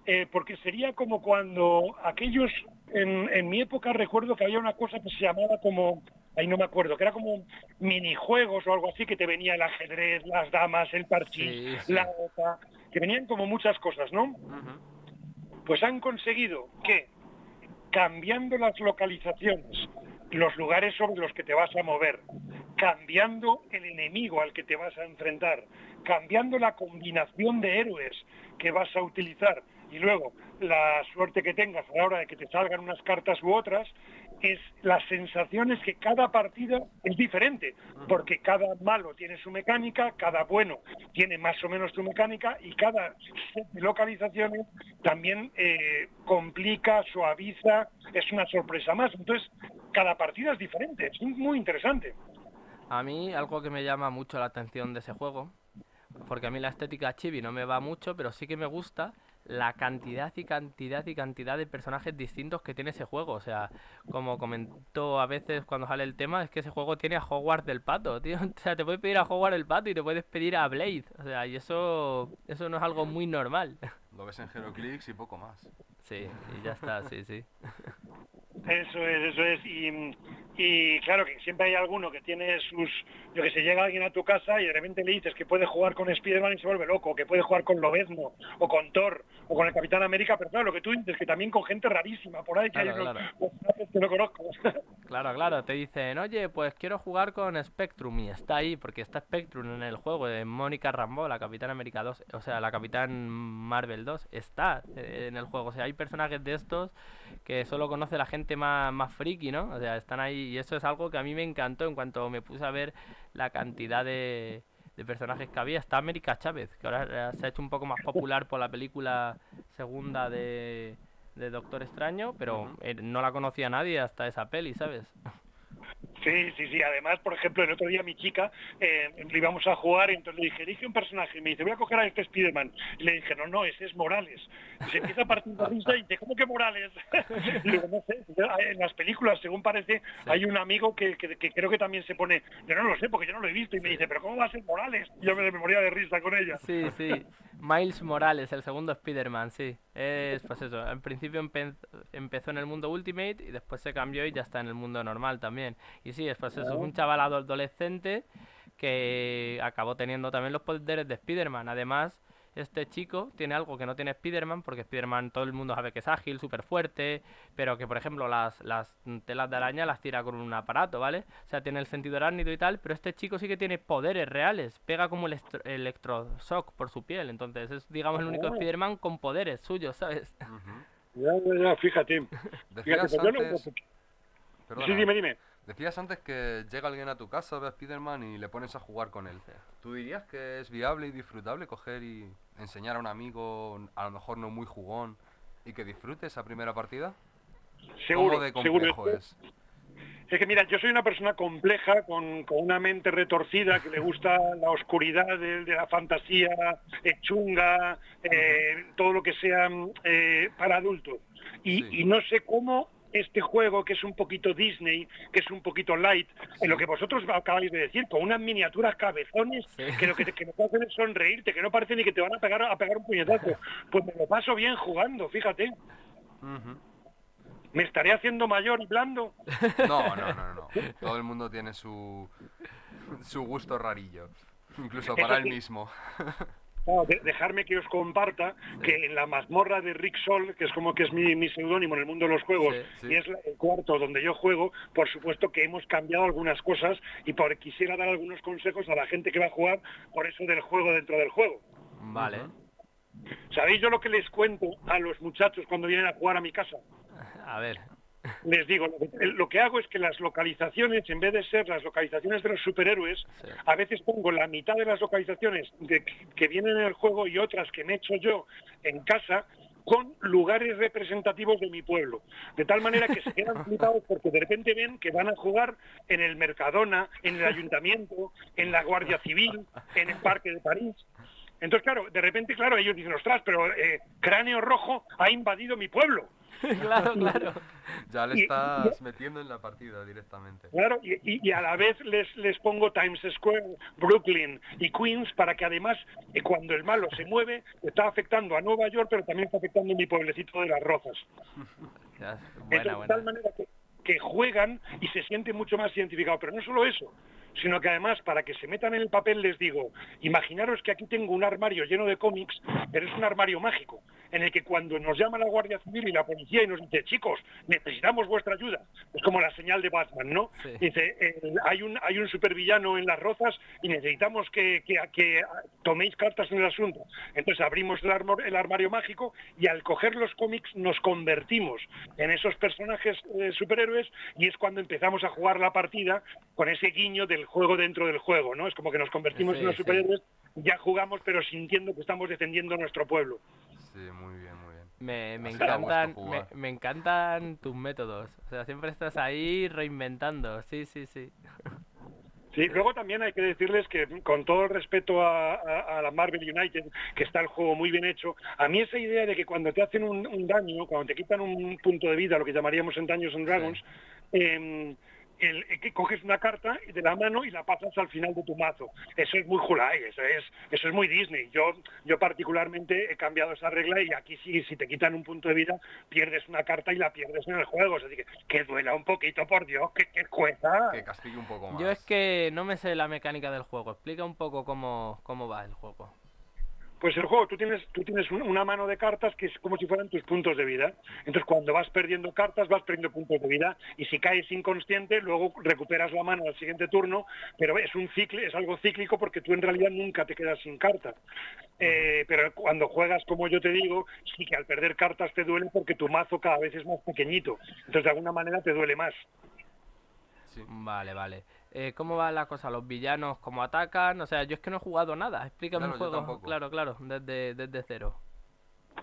eh, porque sería como cuando aquellos, en, en mi época recuerdo que había una cosa que se llamaba como, ahí no me acuerdo, que era como minijuegos o algo así, que te venía el ajedrez, las damas, el parchís, Sí, sí. la oca, que venían como muchas cosas, ¿no? Pues han conseguido que, cambiando las localizaciones, los lugares sobre los que te vas a mover, cambiando el enemigo al que te vas a enfrentar, cambiando la combinación de héroes que vas a utilizar y luego la suerte que tengas a la hora de que te salgan unas cartas u otras, es las sensaciones que cada partida es diferente, porque cada malo tiene su mecánica, cada bueno tiene más o menos su mecánica y cada set de localizaciones también eh, complica, suaviza, es una sorpresa más. Entonces, cada partida es diferente, es muy interesante. A mí algo que me llama mucho la atención de ese juego, porque a mí la estética chibi no me va mucho, pero sí que me gusta la cantidad y cantidad y cantidad de personajes distintos que tiene ese juego. O sea, como comento a veces cuando sale el tema, es que ese juego tiene a Hogwarts del pato, tío. O sea, te puedes pedir a Hogwarts el pato y te puedes pedir a Blade. O sea, y eso, eso no es algo muy normal. Lo ves en HeroClix y poco más. Sí, y ya está, sí, sí. Eso es, eso es. Y y claro que siempre hay alguno que tiene sus, yo que se llega alguien a tu casa y de repente le dices que puede jugar con Spider-Man y se vuelve loco, que puede jugar con Lobezno, o con Thor, o con el Capitán América, pero claro, lo que tú dices, que también con gente rarísima por ahí, que hay Claro, que no conozco. Claro, claro, te dicen, oye, pues quiero jugar con Spectrum y está ahí, porque está Spectrum en el juego de Mónica Rambeau, la Capitán América 2, o sea, la Capitán Marvel 2, está eh, en el juego. O sea, hay personajes de estos que solo conoce la gente más, más friki, ¿no? O sea, están ahí y eso es algo que a mí me encantó en cuanto me puse a ver la cantidad de, de personajes que había. Está América Chávez, que ahora se ha hecho un poco más popular por la película segunda de, de Doctor Extraño, pero eh, no la conocía nadie hasta esa peli, ¿sabes? Sí, sí, sí. Además, por ejemplo, el otro día mi chica eh, le íbamos a jugar y entonces le dije, elige un personaje. Y me dice, voy a coger a este Spiderman. Y le dije, no, no, ese es Morales. Y se empieza a partir de risa y dice, ¿cómo que Morales? y digo, no sé. En las películas, según parece, hay un amigo que, que- que creo que también se pone, yo no lo sé porque yo no lo he visto. Y me dice, ¿pero cómo va a ser Morales? Y yo me, me moría de risa con ella. Sí, sí. Miles Morales, el segundo Spider-Man, sí. Es, pues eso, al principio empe- empezó en el mundo Ultimate y después se cambió y ya está en el mundo normal también. Y sí, es pues eso, es un chaval adolescente que acabó teniendo también los poderes de Spider-Man. Además, este chico tiene algo que no tiene Spider-Man, porque Spider-Man todo el mundo sabe que es ágil, súper fuerte, pero que por ejemplo las, las telas de araña las tira con un aparato, ¿vale? O sea, tiene el sentido arácnido y tal, pero este chico sí que tiene poderes reales, pega como electro- electroshock por su piel, entonces es digamos el único Oh. Spider-Man con poderes suyos, ¿sabes? Ya, ya, ya, fíjate. Fíjate, pues yo no- antes, Sí, dime, dime. Decías antes que llega alguien a tu casa, ve a Spiderman y le pones a jugar con él. ¿Tú dirías que es viable y disfrutable coger y enseñar a un amigo, a lo mejor no muy jugón, y que disfrute esa primera partida? Seguro, ¿Cómo de seguro. complejo es? Es que mira, yo soy una persona compleja, con, con una mente retorcida, que le gusta la oscuridad de, de la fantasía, eh, chunga, eh, todo lo que sea eh, para adultos. Y, Sí. y no sé cómo este juego, que es un poquito Disney, que es un poquito light, en lo que vosotros acabáis de decir, con unas miniaturas cabezones, Sí. que lo que, te, que lo que hacen es sonreírte, que no parece ni que te van a pegar, a pegar un puñetazo. Pues me lo paso bien jugando, fíjate. ¿Me estaré haciendo mayor y blando? No, no, no, no. Todo el mundo tiene su, su gusto rarillo. Incluso Eso para él sí. mismo. Claro, de- dejarme que os comparta que en la mazmorra de Rick Sol, que es como que es mi, mi seudónimo en el mundo de los juegos, Sí, sí. y es el cuarto donde yo juego, por supuesto que hemos cambiado algunas cosas y por quisiera dar algunos consejos a la gente que va a jugar por eso del juego dentro del juego. Vale. ¿Sabéis yo lo que les cuento a los muchachos cuando vienen a jugar a mi casa? A ver. Les digo, lo que, hago es que las localizaciones, en vez de ser las localizaciones de los superhéroes, Sí. a veces pongo la mitad de las localizaciones de- que vienen en el juego y otras que me he hecho yo en casa con lugares representativos de mi pueblo. De tal manera que se quedan flipados porque de repente ven que van a jugar en el Mercadona, en el Ayuntamiento, en la Guardia Civil, en el Parque de París. Entonces, claro, de repente, claro, ellos dicen, ostras, pero eh, Cráneo Rojo ha invadido mi pueblo. claro, claro. Ya le Y- estás metiendo en la partida directamente. Claro, y, y- y a la vez les, les pongo Times Square, Brooklyn y Queens para que además eh, cuando el malo se mueve está afectando a Nueva York, pero también está afectando a mi pueblecito de las Rozas. Ya, Entonces, Buena, de tal buena. manera que, que juegan y se sienten mucho más identificados. Pero no solo eso, sino que además para que se metan en el papel les digo, imaginaros que aquí tengo un armario lleno de cómics, pero es un armario mágico, en el que cuando nos llama la Guardia Civil y la policía y nos dice, chicos, necesitamos vuestra ayuda, es como la señal de Batman, ¿no? Sí. Dice, eh, hay un hay un supervillano en las rozas y necesitamos que, que- que toméis cartas en el asunto. Entonces abrimos el, armo- el armario mágico y al coger los cómics nos convertimos en esos personajes eh, superhéroes y es cuando empezamos a jugar la partida con ese guiño del juego dentro del juego, ¿no? Es como que nos convertimos Sí, en los sí. superhéroes, ya jugamos pero sintiendo que estamos defendiendo nuestro pueblo. Sí, muy bien, muy bien. Me, me encantan, me, encantan tus métodos. O sea, siempre estás ahí reinventando. Sí, sí, sí. Sí, luego también hay que decirles que con todo el respeto a, a- a la Marvel United, que está el juego muy bien hecho, a mí esa idea de que cuando te hacen un, un daño, cuando te quitan un punto de vida, lo que llamaríamos en Daños and Dragons, em, el, eh, que coges una carta de la mano y la pasas al final de tu mazo. Eso es muy Julai, eso es, eso es muy Disney. Yo, yo particularmente he cambiado esa regla y aquí sí, si te quitan un punto de vida, pierdes una carta y la pierdes en el juego. Así que que duela un poquito, por Dios, que, que jueza. Que castigue un poco más. Yo es que no me sé la mecánica del juego. Explica un poco cómo, cómo va el juego. Pues el juego, tú tienes, tú tienes una mano de cartas que es como si fueran tus puntos de vida. Entonces cuando vas perdiendo cartas, vas perdiendo puntos de vida. Y si caes inconsciente, luego recuperas la mano al siguiente turno, pero es un ciclo, es algo cíclico porque tú en realidad nunca te quedas sin cartas. Eh, pero cuando juegas, como yo te digo, sí que al perder cartas te duele porque tu mazo cada vez es más pequeñito. Entonces de alguna manera te duele más. Vale, vale. Eh, ¿Cómo va la cosa? ¿Los villanos cómo atacan? O sea, yo es que no he jugado nada. Explícame el juego. Claro, claro, desde, desde cero.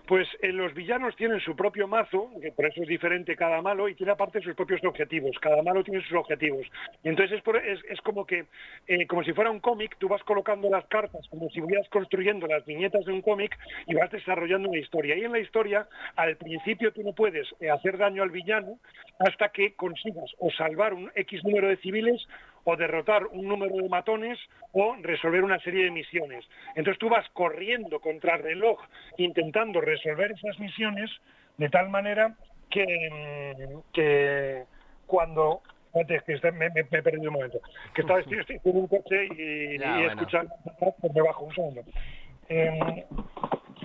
Pues eh, los villanos tienen su propio mazo, que por eso es diferente cada malo, y tiene aparte sus propios objetivos. Cada malo tiene sus objetivos. Y entonces es, es, como que, eh, como si fuera un cómic, tú vas colocando las cartas como si estuvieras construyendo las viñetas de un cómic y vas desarrollando una historia. Y en la historia, al principio tú no puedes eh, hacer daño al villano hasta que consigas o salvar un X número de civiles o derrotar un número de matones o resolver una serie de misiones. Entonces tú vas corriendo contra el reloj intentando resolver esas misiones de tal manera que, mm, que cuando que me, me, he perdido un momento. Que estaba estoy, estoy en un coche y, y escuchando, pues me bajo un segundo. Em,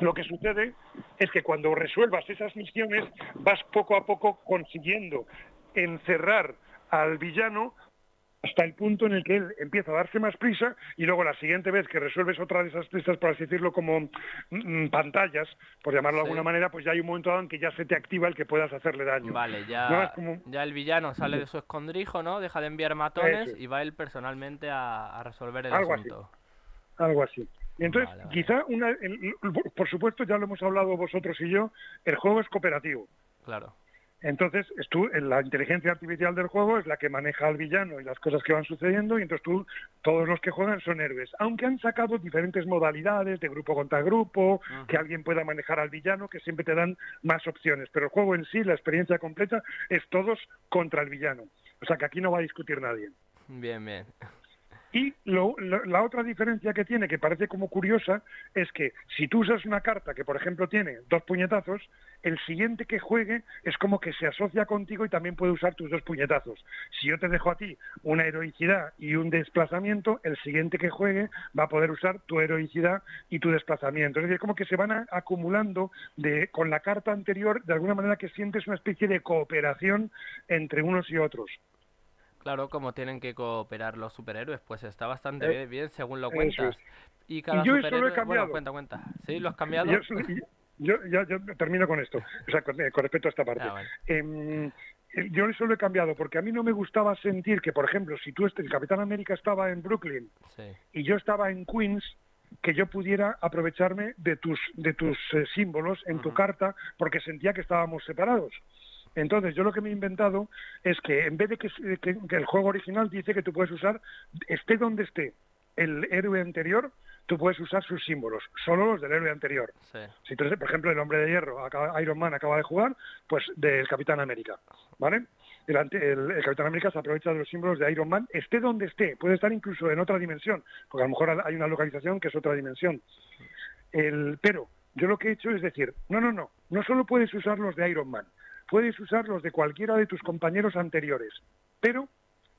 lo que sucede es que cuando resuelvas esas misiones vas poco a poco consiguiendo encerrar al villano hasta el punto en el que él empieza a darse más prisa y luego la siguiente vez que resuelves otra de esas tristes, por así decirlo, como mm, mm, pantallas, por llamarlo de alguna manera, pues ya hay un momento dado en que ya se te activa el que puedas hacerle daño. Vale, ya, ya el villano sale de su escondrijo, ¿no? Deja de enviar matones y va él personalmente a, resolver el asunto. Algo así. Entonces, quizá, una, por supuesto, ya lo hemos hablado vosotros y yo, el juego es cooperativo. Claro. Entonces, tú, la inteligencia artificial del juego es la que maneja al villano y las cosas que van sucediendo, y entonces tú, todos los que juegan son héroes. Aunque han sacado diferentes modalidades de grupo contra grupo, que alguien pueda manejar al villano, que siempre te dan más opciones. Pero el juego en sí, la experiencia completa, es todos contra el villano. O sea que aquí no va a discutir nadie. Bien, bien. Y la otra diferencia que tiene, que parece como curiosa, es que si tú usas una carta que, por ejemplo, tiene dos puñetazos, el siguiente que juegue es como que se asocia contigo y también puede usar tus dos puñetazos. Si yo te dejo a ti una heroicidad y un desplazamiento, el siguiente que juegue va a poder usar tu heroicidad y tu desplazamiento. Es decir, como que se van acumulando con la carta anterior, de alguna manera que sientes una especie de cooperación entre unos y otros. Claro, como tienen que cooperar los superhéroes, pues está bastante eh, bien, según lo cuentas. Y cada yo superhéroe... eso lo he cambiado. cuenta, cuenta. ¿Sí? ¿Lo has cambiado? Yo, ya, termino con esto, o sea, con, eh, respecto a esta parte. Ah, em, yo eso lo he cambiado porque a mí no me gustaba sentir que, por ejemplo, si tú, el Capitán América estaba en Brooklyn y yo estaba en Queens, que yo pudiera aprovecharme de tus, de tus eh, símbolos en tu carta porque sentía que estábamos separados. Entonces, yo lo que me he inventado es que en vez de que, el juego original dice que tú puedes usar, esté donde esté el héroe anterior, tú puedes usar sus símbolos, solo los del héroe anterior. Si tú, por ejemplo, el hombre de hierro, Iron Man acaba de jugar, pues del Capitán América, ¿vale? El, Capitán América se aprovecha de los símbolos de Iron Man, esté donde esté, puede estar incluso en otra dimensión, porque a lo mejor hay una localización que es otra dimensión. El, pero yo lo que he hecho es decir, no, no, no, no solo puedes usar los de Iron Man, puedes usar los de cualquiera de tus compañeros anteriores, pero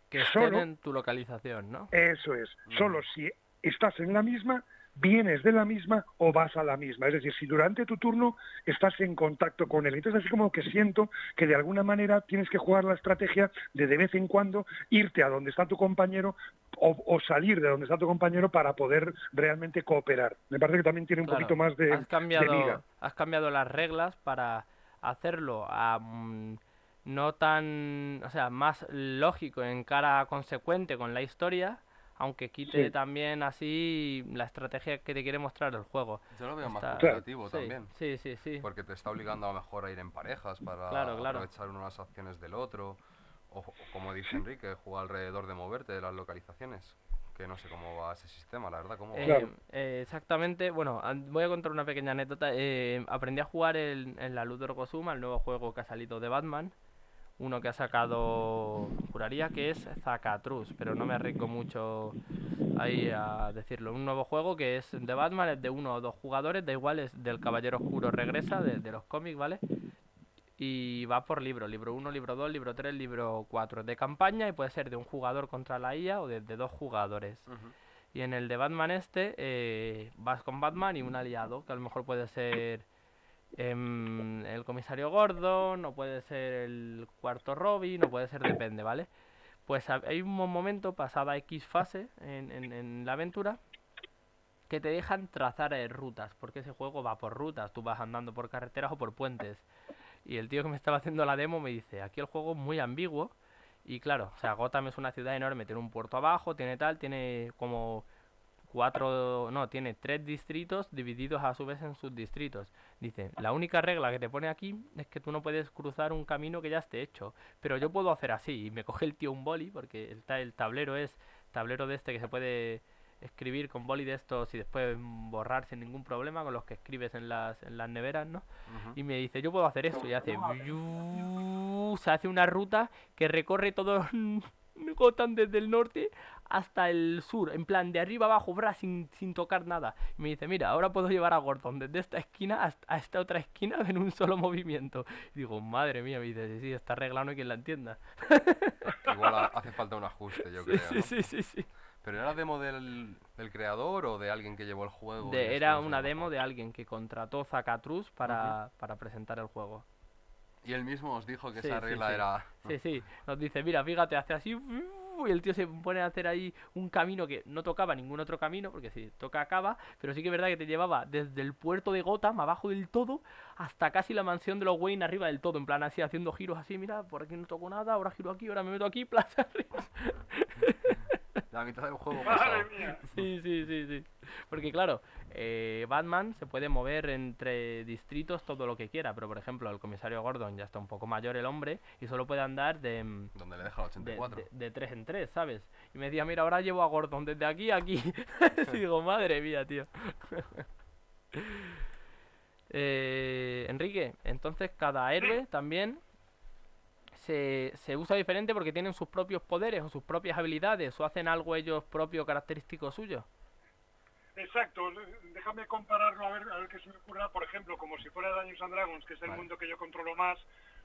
que solo en tu localización, ¿no? Eso es, mm. solo si estás en la misma, vienes de la misma o vas a la misma. Es decir, si durante tu turno estás en contacto con él. Entonces, así como que siento que de alguna manera tienes que jugar la estrategia de de vez en cuando irte a donde está tu compañero o, salir de donde está tu compañero para poder realmente cooperar. Me parece que también tiene un poquito más de, has cambiado, Has cambiado las reglas para hacerlo no tan, o sea, más lógico en cara consecuente con la historia, aunque quite también así la estrategia que te quiere mostrar el juego. Yo lo veo más cooperativo también. Sí, sí, sí. Porque te está obligando a lo mejor a ir en parejas para aprovechar unas acciones del otro. O, como dice Enrique, jugar alrededor de moverte de las localizaciones que no sé cómo va ese sistema, la verdad. ¿cómo eh, eh, exactamente, bueno, voy a contar una pequeña anécdota. Eh, aprendí a jugar en, la Luz de el nuevo juego que ha salido de Batman, uno que ha sacado, juraría que es Zacatrus, pero no me arriesgo mucho ahí a decirlo. Un nuevo juego que es de Batman, es de uno o dos jugadores, da igual, es del Caballero Oscuro Regresa, de, de los cómics, ¿vale? Y va por libro, libro 1, libro 2, libro 3, libro 4. De campaña y puede ser de un jugador contra la IA o de, de dos jugadores. Y en el de Batman este, eh, vas con Batman y un aliado, que a lo mejor puede ser em, el comisario Gordon, o puede ser el cuarto Robin, o puede ser, depende, ¿vale? Pues ha- hay un mo- momento, pasada X fase en, en- en la aventura, que te dejan trazar eh, rutas, porque ese juego va por rutas, tú vas andando por carreteras o por puentes. Y el tío que me estaba haciendo la demo me dice, aquí el juego es muy ambiguo, y claro, o sea, Gotham es una ciudad enorme, tiene un puerto abajo, tiene tal, tiene como cuatro, no, tiene tres distritos divididos a su vez en subdistritos. Dice, la única regla que te pone aquí es que tú no puedes cruzar un camino que ya esté hecho, pero yo puedo hacer así. Y me coge el tío un boli, porque el, el tablero es tablero de este que se puede escribir con boli de estos y después borrar sin ningún problema con los que escribes en las, en las neveras, ¿no? Ujú. Y me dice, yo puedo hacer esto. Y hace... Se hace una ruta que recorre todo Gotham desde el norte hasta el sur. En plan, de arriba abajo, bra, sin, sin tocar nada. Y me dice, mira, ahora puedo llevar a Gordon desde esta esquina hasta a esta otra esquina en un solo movimiento. Y digo, madre mía, me dice, sí, sí, está arreglado, no hay quien la entienda. Igual ha- hace falta un ajuste, yo Sí, creo. sí, ¿no? sí, sí, sí. ¿Pero era demo del, del creador o de alguien que llevó el juego? De- era una demo de alguien que contrató Zacatrus para, para presentar el juego. Y él mismo os dijo que Sí, esa regla sí. era... Sí, sí, nos dice, mira, fíjate, hace así, y el tío se pone a hacer ahí un camino que no tocaba ningún otro camino, porque sí, toca acaba, pero sí que es verdad que te llevaba desde el puerto de Gotham, abajo del todo, hasta casi la mansión de los Wayne arriba del todo, en plan así, haciendo giros así, mira, por aquí no toco nada, ahora giro aquí, ahora me meto aquí, plaza arriba. La mitad del juego Madre mía. Sí, sí, sí, sí. Porque claro, eh, Batman se puede mover entre distritos todo lo que quiera, pero por ejemplo, el comisario Gordon ya está un poco mayor el hombre y solo puede andar de... mm, Donde le deja el de, 84. de, de tres en tres, ¿sabes? Y me decía, mira, ahora llevo a Gordon desde aquí a aquí. y digo, madre mía, tío. Eh, Enrique, entonces cada héroe también se, se usa diferente porque tienen sus propios poderes o sus propias habilidades o hacen algo ellos propio característico suyo. Exacto, déjame compararlo a ver, a ver qué se me ocurra, por ejemplo, como si fuera Dungeons and Dragons, que es el Vale. mundo que yo controlo más,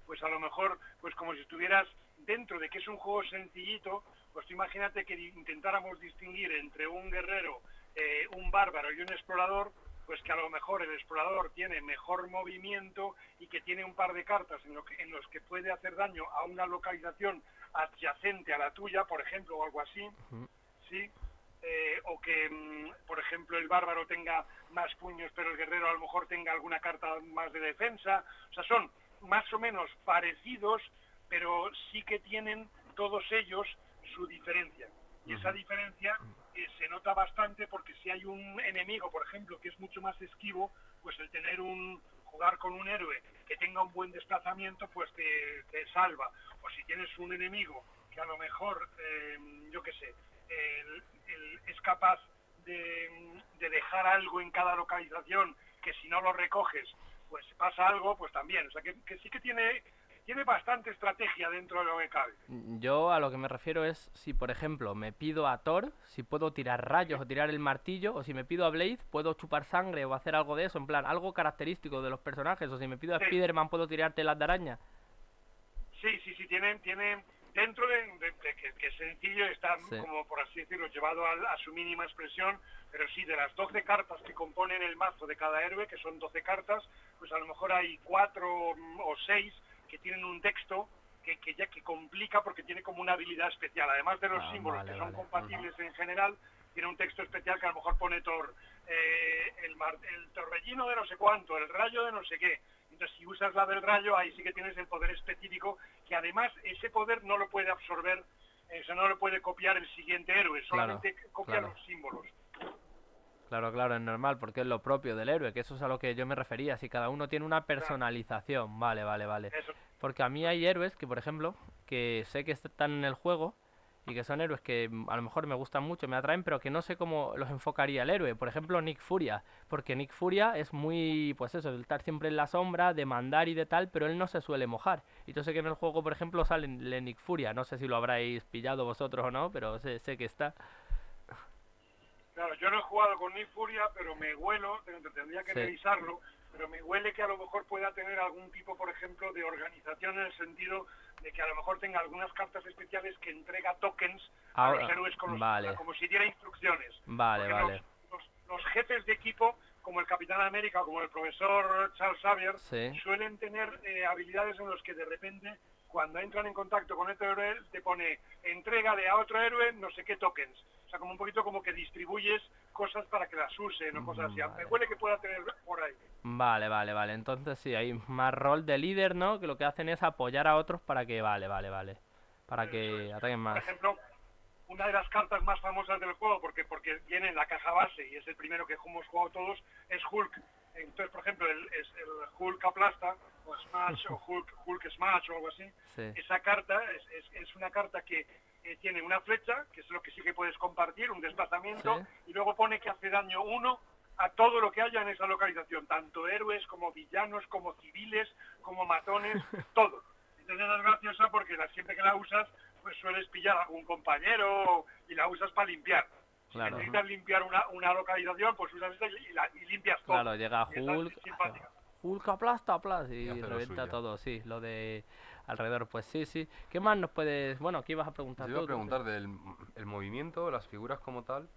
pues a lo mejor, pues como si estuvieras dentro de que es un juego sencillito, pues tú imagínate que intentáramos distinguir entre un guerrero, eh, un bárbaro y un explorador, pues que a lo mejor el explorador tiene mejor movimiento y que tiene un par de cartas en, lo que- en los que puede hacer daño a una localización adyacente a la tuya, por ejemplo, o algo así. ¿sí? Eh, o que, mm, por ejemplo, el bárbaro tenga más puños, pero el guerrero a lo mejor tenga alguna carta más de defensa. O sea, son más o menos parecidos, pero sí que tienen todos ellos su diferencia. Y esa diferencia eh, se nota bastante porque si hay un enemigo, por ejemplo, que es mucho más esquivo, pues el tener un jugar con un héroe que tenga un buen desplazamiento, pues te, te salva. O si tienes un enemigo que a lo mejor, eh, yo qué sé, el- es capaz de, de dejar algo en cada localización que si no lo recoges, pues pasa algo, pues también. O sea, que, que sí que tiene, tiene bastante estrategia dentro de lo que cabe. Yo a lo que me refiero es si, por ejemplo, me pido a Thor, si puedo tirar rayos o tirar el martillo, o si me pido a Blade, puedo chupar sangre o hacer algo de eso, en plan, algo característico de los personajes, o si me pido a Sí. Spider-Man, puedo tirar telas de araña. Sí, sí, sí, tienen, tienen dentro de, de- de que, que es sencillo, está Sí. como por así decirlo, llevado al- a, su mínima expresión, pero sí, de las 12 cartas que componen el mazo de cada héroe, que son 12 cartas, pues a lo mejor hay cuatro mm, o seis que tienen un texto que, que ya que complica porque tiene como una habilidad especial, además de los Ah, símbolos vale, que son vale. compatibles en general, tiene un texto especial que a lo mejor pone Thor, eh, el, mar- el torbellino de no sé cuánto, el rayo de no sé qué. Entonces, si usas la del rayo, ahí sí que tienes el poder específico, que además ese poder no lo puede absorber, eso no lo puede copiar el siguiente héroe, solamente copia claro. los símbolos. Claro, claro, es normal, porque es lo propio del héroe, que eso es a lo que yo me refería, si cada uno tiene una personalización, vale, vale, vale. Eso. Porque a mí hay héroes que, por ejemplo, que sé que están en el juego y que son héroes que mm, a lo mejor me gustan mucho, me atraen, pero que no sé cómo los enfocaría el héroe. Por ejemplo, Nick Furia, porque Nick Furia es muy, pues eso, estar siempre en la sombra, de mandar y de tal, pero él no se suele mojar. Y yo sé que en el juego, por ejemplo, sale Nick Furia, no sé si lo habráis pillado vosotros o no, pero sé, sé que está. Claro, yo no he jugado con Nick Furia, pero me huelo, tendría que revisarlo, pero me huele que a lo mejor pueda tener algún tipo, por ejemplo, de organización en el sentido de que a lo mejor tenga algunas cartas especiales que entrega tokens a los héroes con los, como si diera instrucciones. Vale, vale. Los, jefes de equipo, como el Capitán América, como el profesor Charles Xavier, suelen tener eh, habilidades en las que de repente cuando entran en contacto con otro héroe te pone entrégale a otro héroe no sé qué tokens. O sea, como un poquito como que distribuyes cosas para que las usen o cosas así. Me huele que pueda tener por ahí. Vale, vale, vale. Entonces sí, hay más rol de líder, ¿no? Que lo que hacen es apoyar a otros para que, vale, vale, vale. Para que ataquen más. Por ejemplo, una de las cartas más famosas del juego, porque porque viene en la caja base y es el primero que hemos jugado todos, es Hulk. Entonces, por ejemplo, el, es el Hulk aplasta, o Smash, o Hulk, Hulk Smash, o algo así. Esa carta es, es, una carta que eh, tiene una flecha, que es lo que sí que puedes compartir, un desplazamiento, y luego pone que hace daño uno a todo lo que haya en esa localización, tanto héroes como villanos, como civiles, como matones, todo. Entonces es graciosa porque la, siempre que la usas, pues sueles pillar a algún compañero y la usas para limpiar. Si necesitas limpiar una, una, localización, pues usas esta y, la, y limpias todo. Claro, llega Hulk, Hulk aplasta, aplasta y, revienta todo, sí, lo de alrededor. Pues sí, sí. ¿Qué más nos puedes...? Bueno, ¿qué ibas a preguntar Yo iba a preguntar del el movimiento, las figuras como tal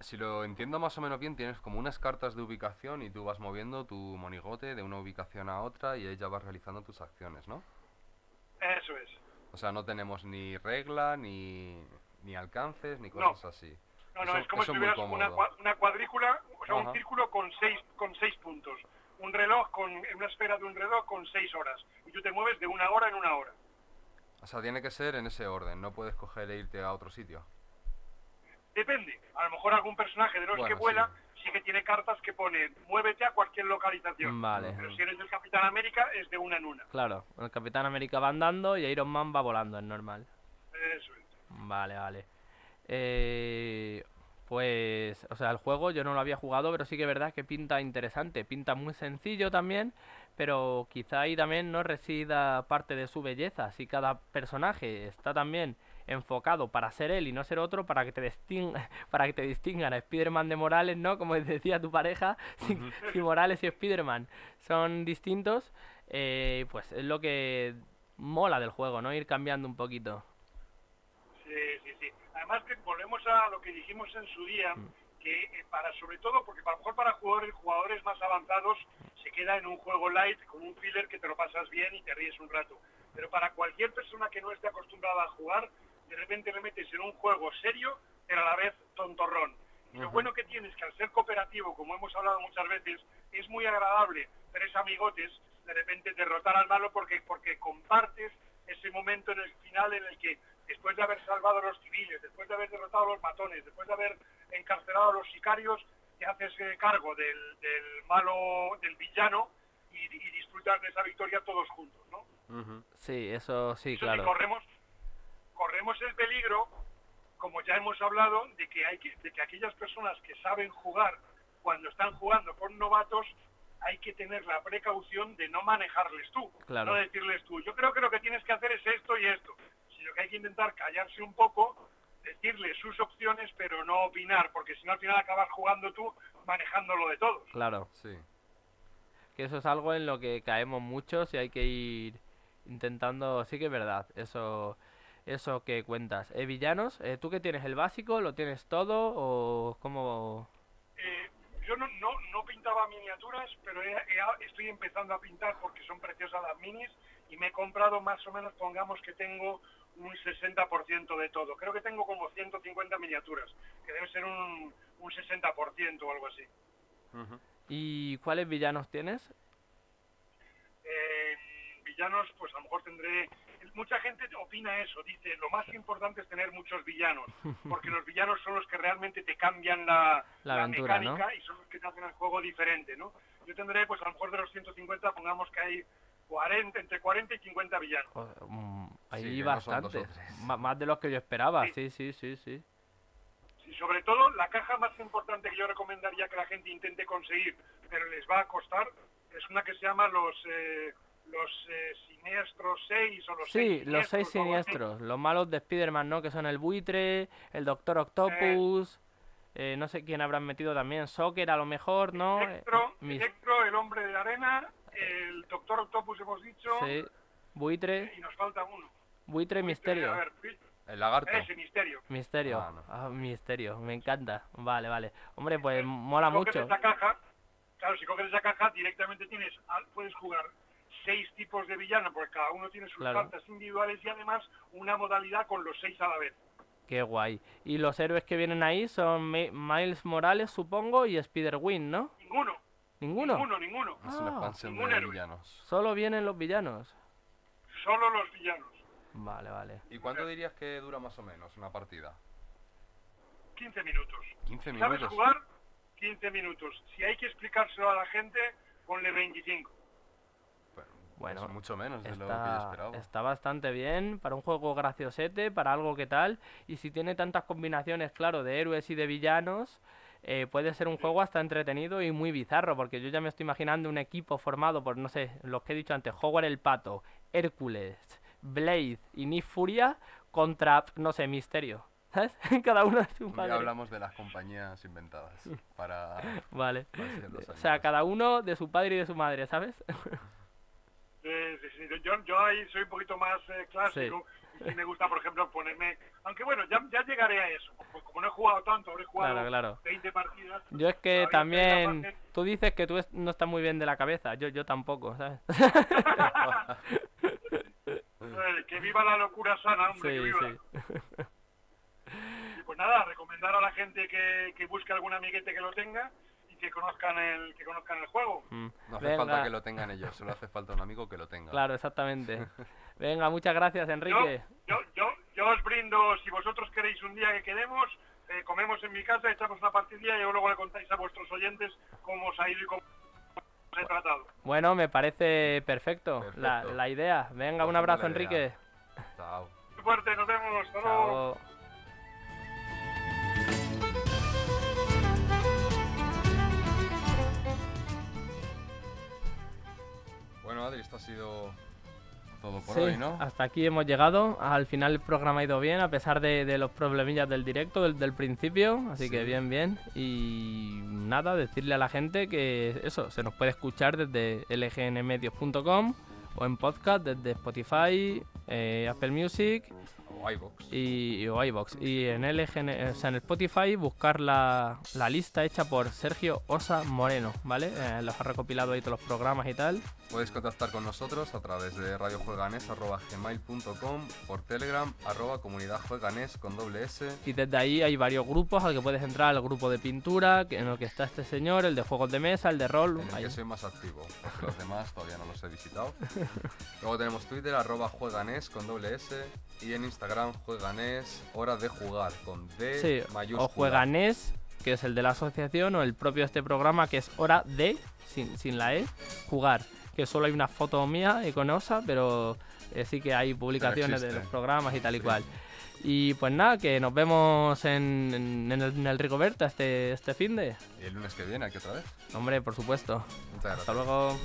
si lo entiendo más o menos bien, tienes como unas cartas de ubicación y tú vas moviendo tu monigote de una ubicación a otra y ella vas realizando tus acciones, ¿no? Eso es. O sea, no tenemos ni regla, ni, ni alcances, ni cosas así. No, no, es como si tuvieras una, una, cuadrícula, o sea, un círculo con seis, con seis puntos. Un reloj, con una esfera de un reloj con seis horas. Y tú te mueves de una hora en una hora. O sea, tiene que ser en ese orden, no puedes coger e irte a otro sitio. Depende. A lo mejor algún personaje de los que vuela sí. que tiene cartas que pone muévete a cualquier localización. Vale. Pero si eres el Capitán América es de una en una. Claro, el Capitán América va andando y Iron Man va volando, es normal. Eso es. Vale, vale. Eh, pues, o sea, el juego yo no lo había jugado, pero sí que es verdad que pinta interesante. Pinta muy sencillo también, pero quizá ahí también no resida parte de su belleza. Si cada personaje está también enfocado para ser él y no ser otro, para que te, distinga, para que te distingan a Spider-Man de Morales, ¿no? Como decía tu pareja, si, Morales y Spider-Man son distintos, eh, pues es lo que mola del juego, ¿no? Ir cambiando un poquito. Sí, sí, sí. Además que volvemos a lo que dijimos en su día, mm. que eh, para sobre todo, porque a lo mejor para jugadores, jugadores más avanzados se queda en un juego light con un filler que te lo pasas bien y te ríes un rato. Pero para cualquier persona que no esté acostumbrada a jugar, de repente le metes en un juego serio, pero a la vez tontorrón. Lo bueno que tienes que al ser cooperativo, como hemos hablado muchas veces, es muy agradable tres amigotes de repente derrotar al malo porque, porque compartes ese momento en el final en el que después de haber salvado a los civiles, después de haber derrotado a los matones, después de haber encarcelado a los sicarios, te haces eh, cargo del, malo, del villano y, disfrutar de esa victoria todos juntos, ¿no? Sí, eso sí, claro. corremos, corremos el peligro, como ya hemos hablado, de que, hay que, de que aquellas personas que saben jugar cuando están jugando con novatos, hay que tener la precaución de no manejarles tú, no decirles tú, yo creo que lo que tienes que hacer es esto y esto, sino que hay que intentar callarse un poco, decirles sus opciones, pero no opinar, porque si no al final acabas jugando tú manejándolo de todos. Claro, sí. Que eso es algo en lo que caemos muchos y hay que ir intentando, sí que es verdad, eso eso que cuentas. Eh, villanos, eh, ¿tú qué tienes? ¿El básico? ¿Lo tienes todo? ¿O cómo...? Eh, yo no, no, no, pintaba miniaturas, pero estoy empezando a pintar porque son preciosas las minis y me he comprado más o menos, pongamos que tengo un 60% de todo. Creo que tengo como 150 miniaturas, que debe ser un, un 60% o algo así. ¿Y cuáles villanos tienes? Eh, villanos, pues a lo mejor tendré mucha gente opina eso, dice, lo más importante es tener muchos villanos, porque los villanos son los que realmente te cambian la, mecánica y son los que te hacen el juego diferente, ¿no? Yo tendré, pues a lo mejor de los 150, pongamos que hay 40, entre 40 y 50 villanos. Hay Sí, no bastantes. Ma- más de los que yo esperaba. Sí. Sí, sí, sí, sí. Y sobre todo, la caja más importante que yo recomendaría que la gente intente conseguir, pero les va a costar, es una que se llama los eh, los eh, siniestros 6 o los Sí, seis los seis o algo así. siniestros. Los malos de Spider-Man, ¿no? Que son el buitre, el Doctor Octopus. eh, no sé quién habrán metido también. Soccer a lo mejor, ¿no? Eh, Electro, mis- Electro, el hombre de arena, el doctor Octopus hemos dicho, sí. Buitre, y nos falta uno. buitre, misterio. A ver, Pi- El lagarto. ese misterio. Misterio. Ah, no. Ah, misterio. Me encanta. Vale, vale. Hombre, pues mola Si coges mucho. esa caja, claro, si coges esa caja directamente tienes, al- puedes jugar seis tipos de villano, porque cada uno tiene sus Claro. cartas individuales y además una modalidad con los seis a la vez. Qué guay. Y los héroes que vienen ahí son Mi- Miles Morales, supongo, y Spider-Win, ¿no? Ninguno, ¿Ninguno? ninguno, ninguno. Es una Ah, expansión ningún de héroe. villanos. Solo vienen los villanos. Solo los villanos. Vale, vale. ¿Y cuánto dirías que dura más o menos una partida? 15 minutos. 15 ¿Sabes minutos. jugar? 15 minutos. Si hay que explicárselo a la gente, ponle 25. Bueno, Bueno, es mucho menos de lo que yo Está, esperaba. está bastante bien para un juego graciosete, para algo que tal. Y si tiene tantas combinaciones, claro, de héroes y de villanos, eh, puede ser un juego hasta entretenido y muy bizarro. Porque yo ya me estoy imaginando un equipo formado por, no sé, los que he dicho antes: Howard el Pato, Hércules, Blade y Nick Furia contra, no sé, Misterio. ¿Sabes? Cada uno de su padre. hablamos de las compañías inventadas para... Vale. para O sea, cada uno de su padre y de su madre, ¿sabes? Eh, sí, sí, Yo, yo ahí soy un poquito más eh, clásico. Y sí me gusta, por ejemplo, ponerme... Aunque bueno, ya, ya llegaré a eso. Porque como no he jugado tanto, habré jugado Claro, claro. 20 partidas. Yo es que también, tú dices que tú no estás muy bien de la cabeza, yo, yo tampoco, ¿sabes? Eh, que viva la locura sana, hombre, que Sí, viva. sí. Y pues nada, recomendar a la gente que, que busque algún amiguete que lo tenga y que conozcan el, que conozcan el juego. Mm. No hace Venga, falta que lo tengan ellos, solo hace falta un amigo que lo tenga. Claro, exactamente. Venga, muchas gracias, Yo, Enrique. yo, yo, yo os brindo, si vosotros queréis un día que quedemos, eh, comemos en mi casa, echamos una partidilla y luego le contáis a vuestros oyentes cómo os ha ido y cómo Bueno, me parece perfecto, La, Perfecto. la idea. Venga, un Pues abrazo, buena idea. Enrique. Chao. Muy fuerte, nos vemos, hasta luego. Chao. Bueno, Adri, esto ha sido todo por Sí, hoy, ¿no? hasta aquí hemos llegado. Al final el programa ha ido bien, a pesar de, de los problemillas del directo, del, del principio. Así que bien, bien. Y nada, decirle a la gente que eso, se nos puede escuchar desde lgnmedios.com o en podcast desde Spotify, eh, Apple Music O iVoox. y, o iVoox. Y en LGN, o sea, en Spotify buscar la, la lista hecha por Sergio Osa Moreno, ¿vale? Eh, los ha recopilado ahí todos los programas y tal. Puedes contactar con nosotros a través de radiojueganes.gmail.com, por Telegram, arroba comunidad jueganes con doble S. Y desde ahí hay varios grupos al que puedes entrar, el grupo de pintura, en el que está este señor, el de juegos de mesa, el de rol. En el hay- que soy más activo, porque los demás todavía no los he visitado. Luego tenemos Twitter, arroba jueganes con doble S. Y en Instagram, jueganes, hora de jugar, con D Sí, mayúscula. o Jueganés, que es el de la asociación, o el propio de este programa, que es hora de, sin, sin la E, jugar. Que solo hay una foto mía iconosa, pero eh, sí que hay publicaciones de los programas y tal y Sí. cual. Y pues nada, que nos vemos en, en- en el, en el Rigoberta este, este fin de. Y el lunes que viene, aquí otra vez. Hombre, por supuesto. Muchas Hasta gracias. luego.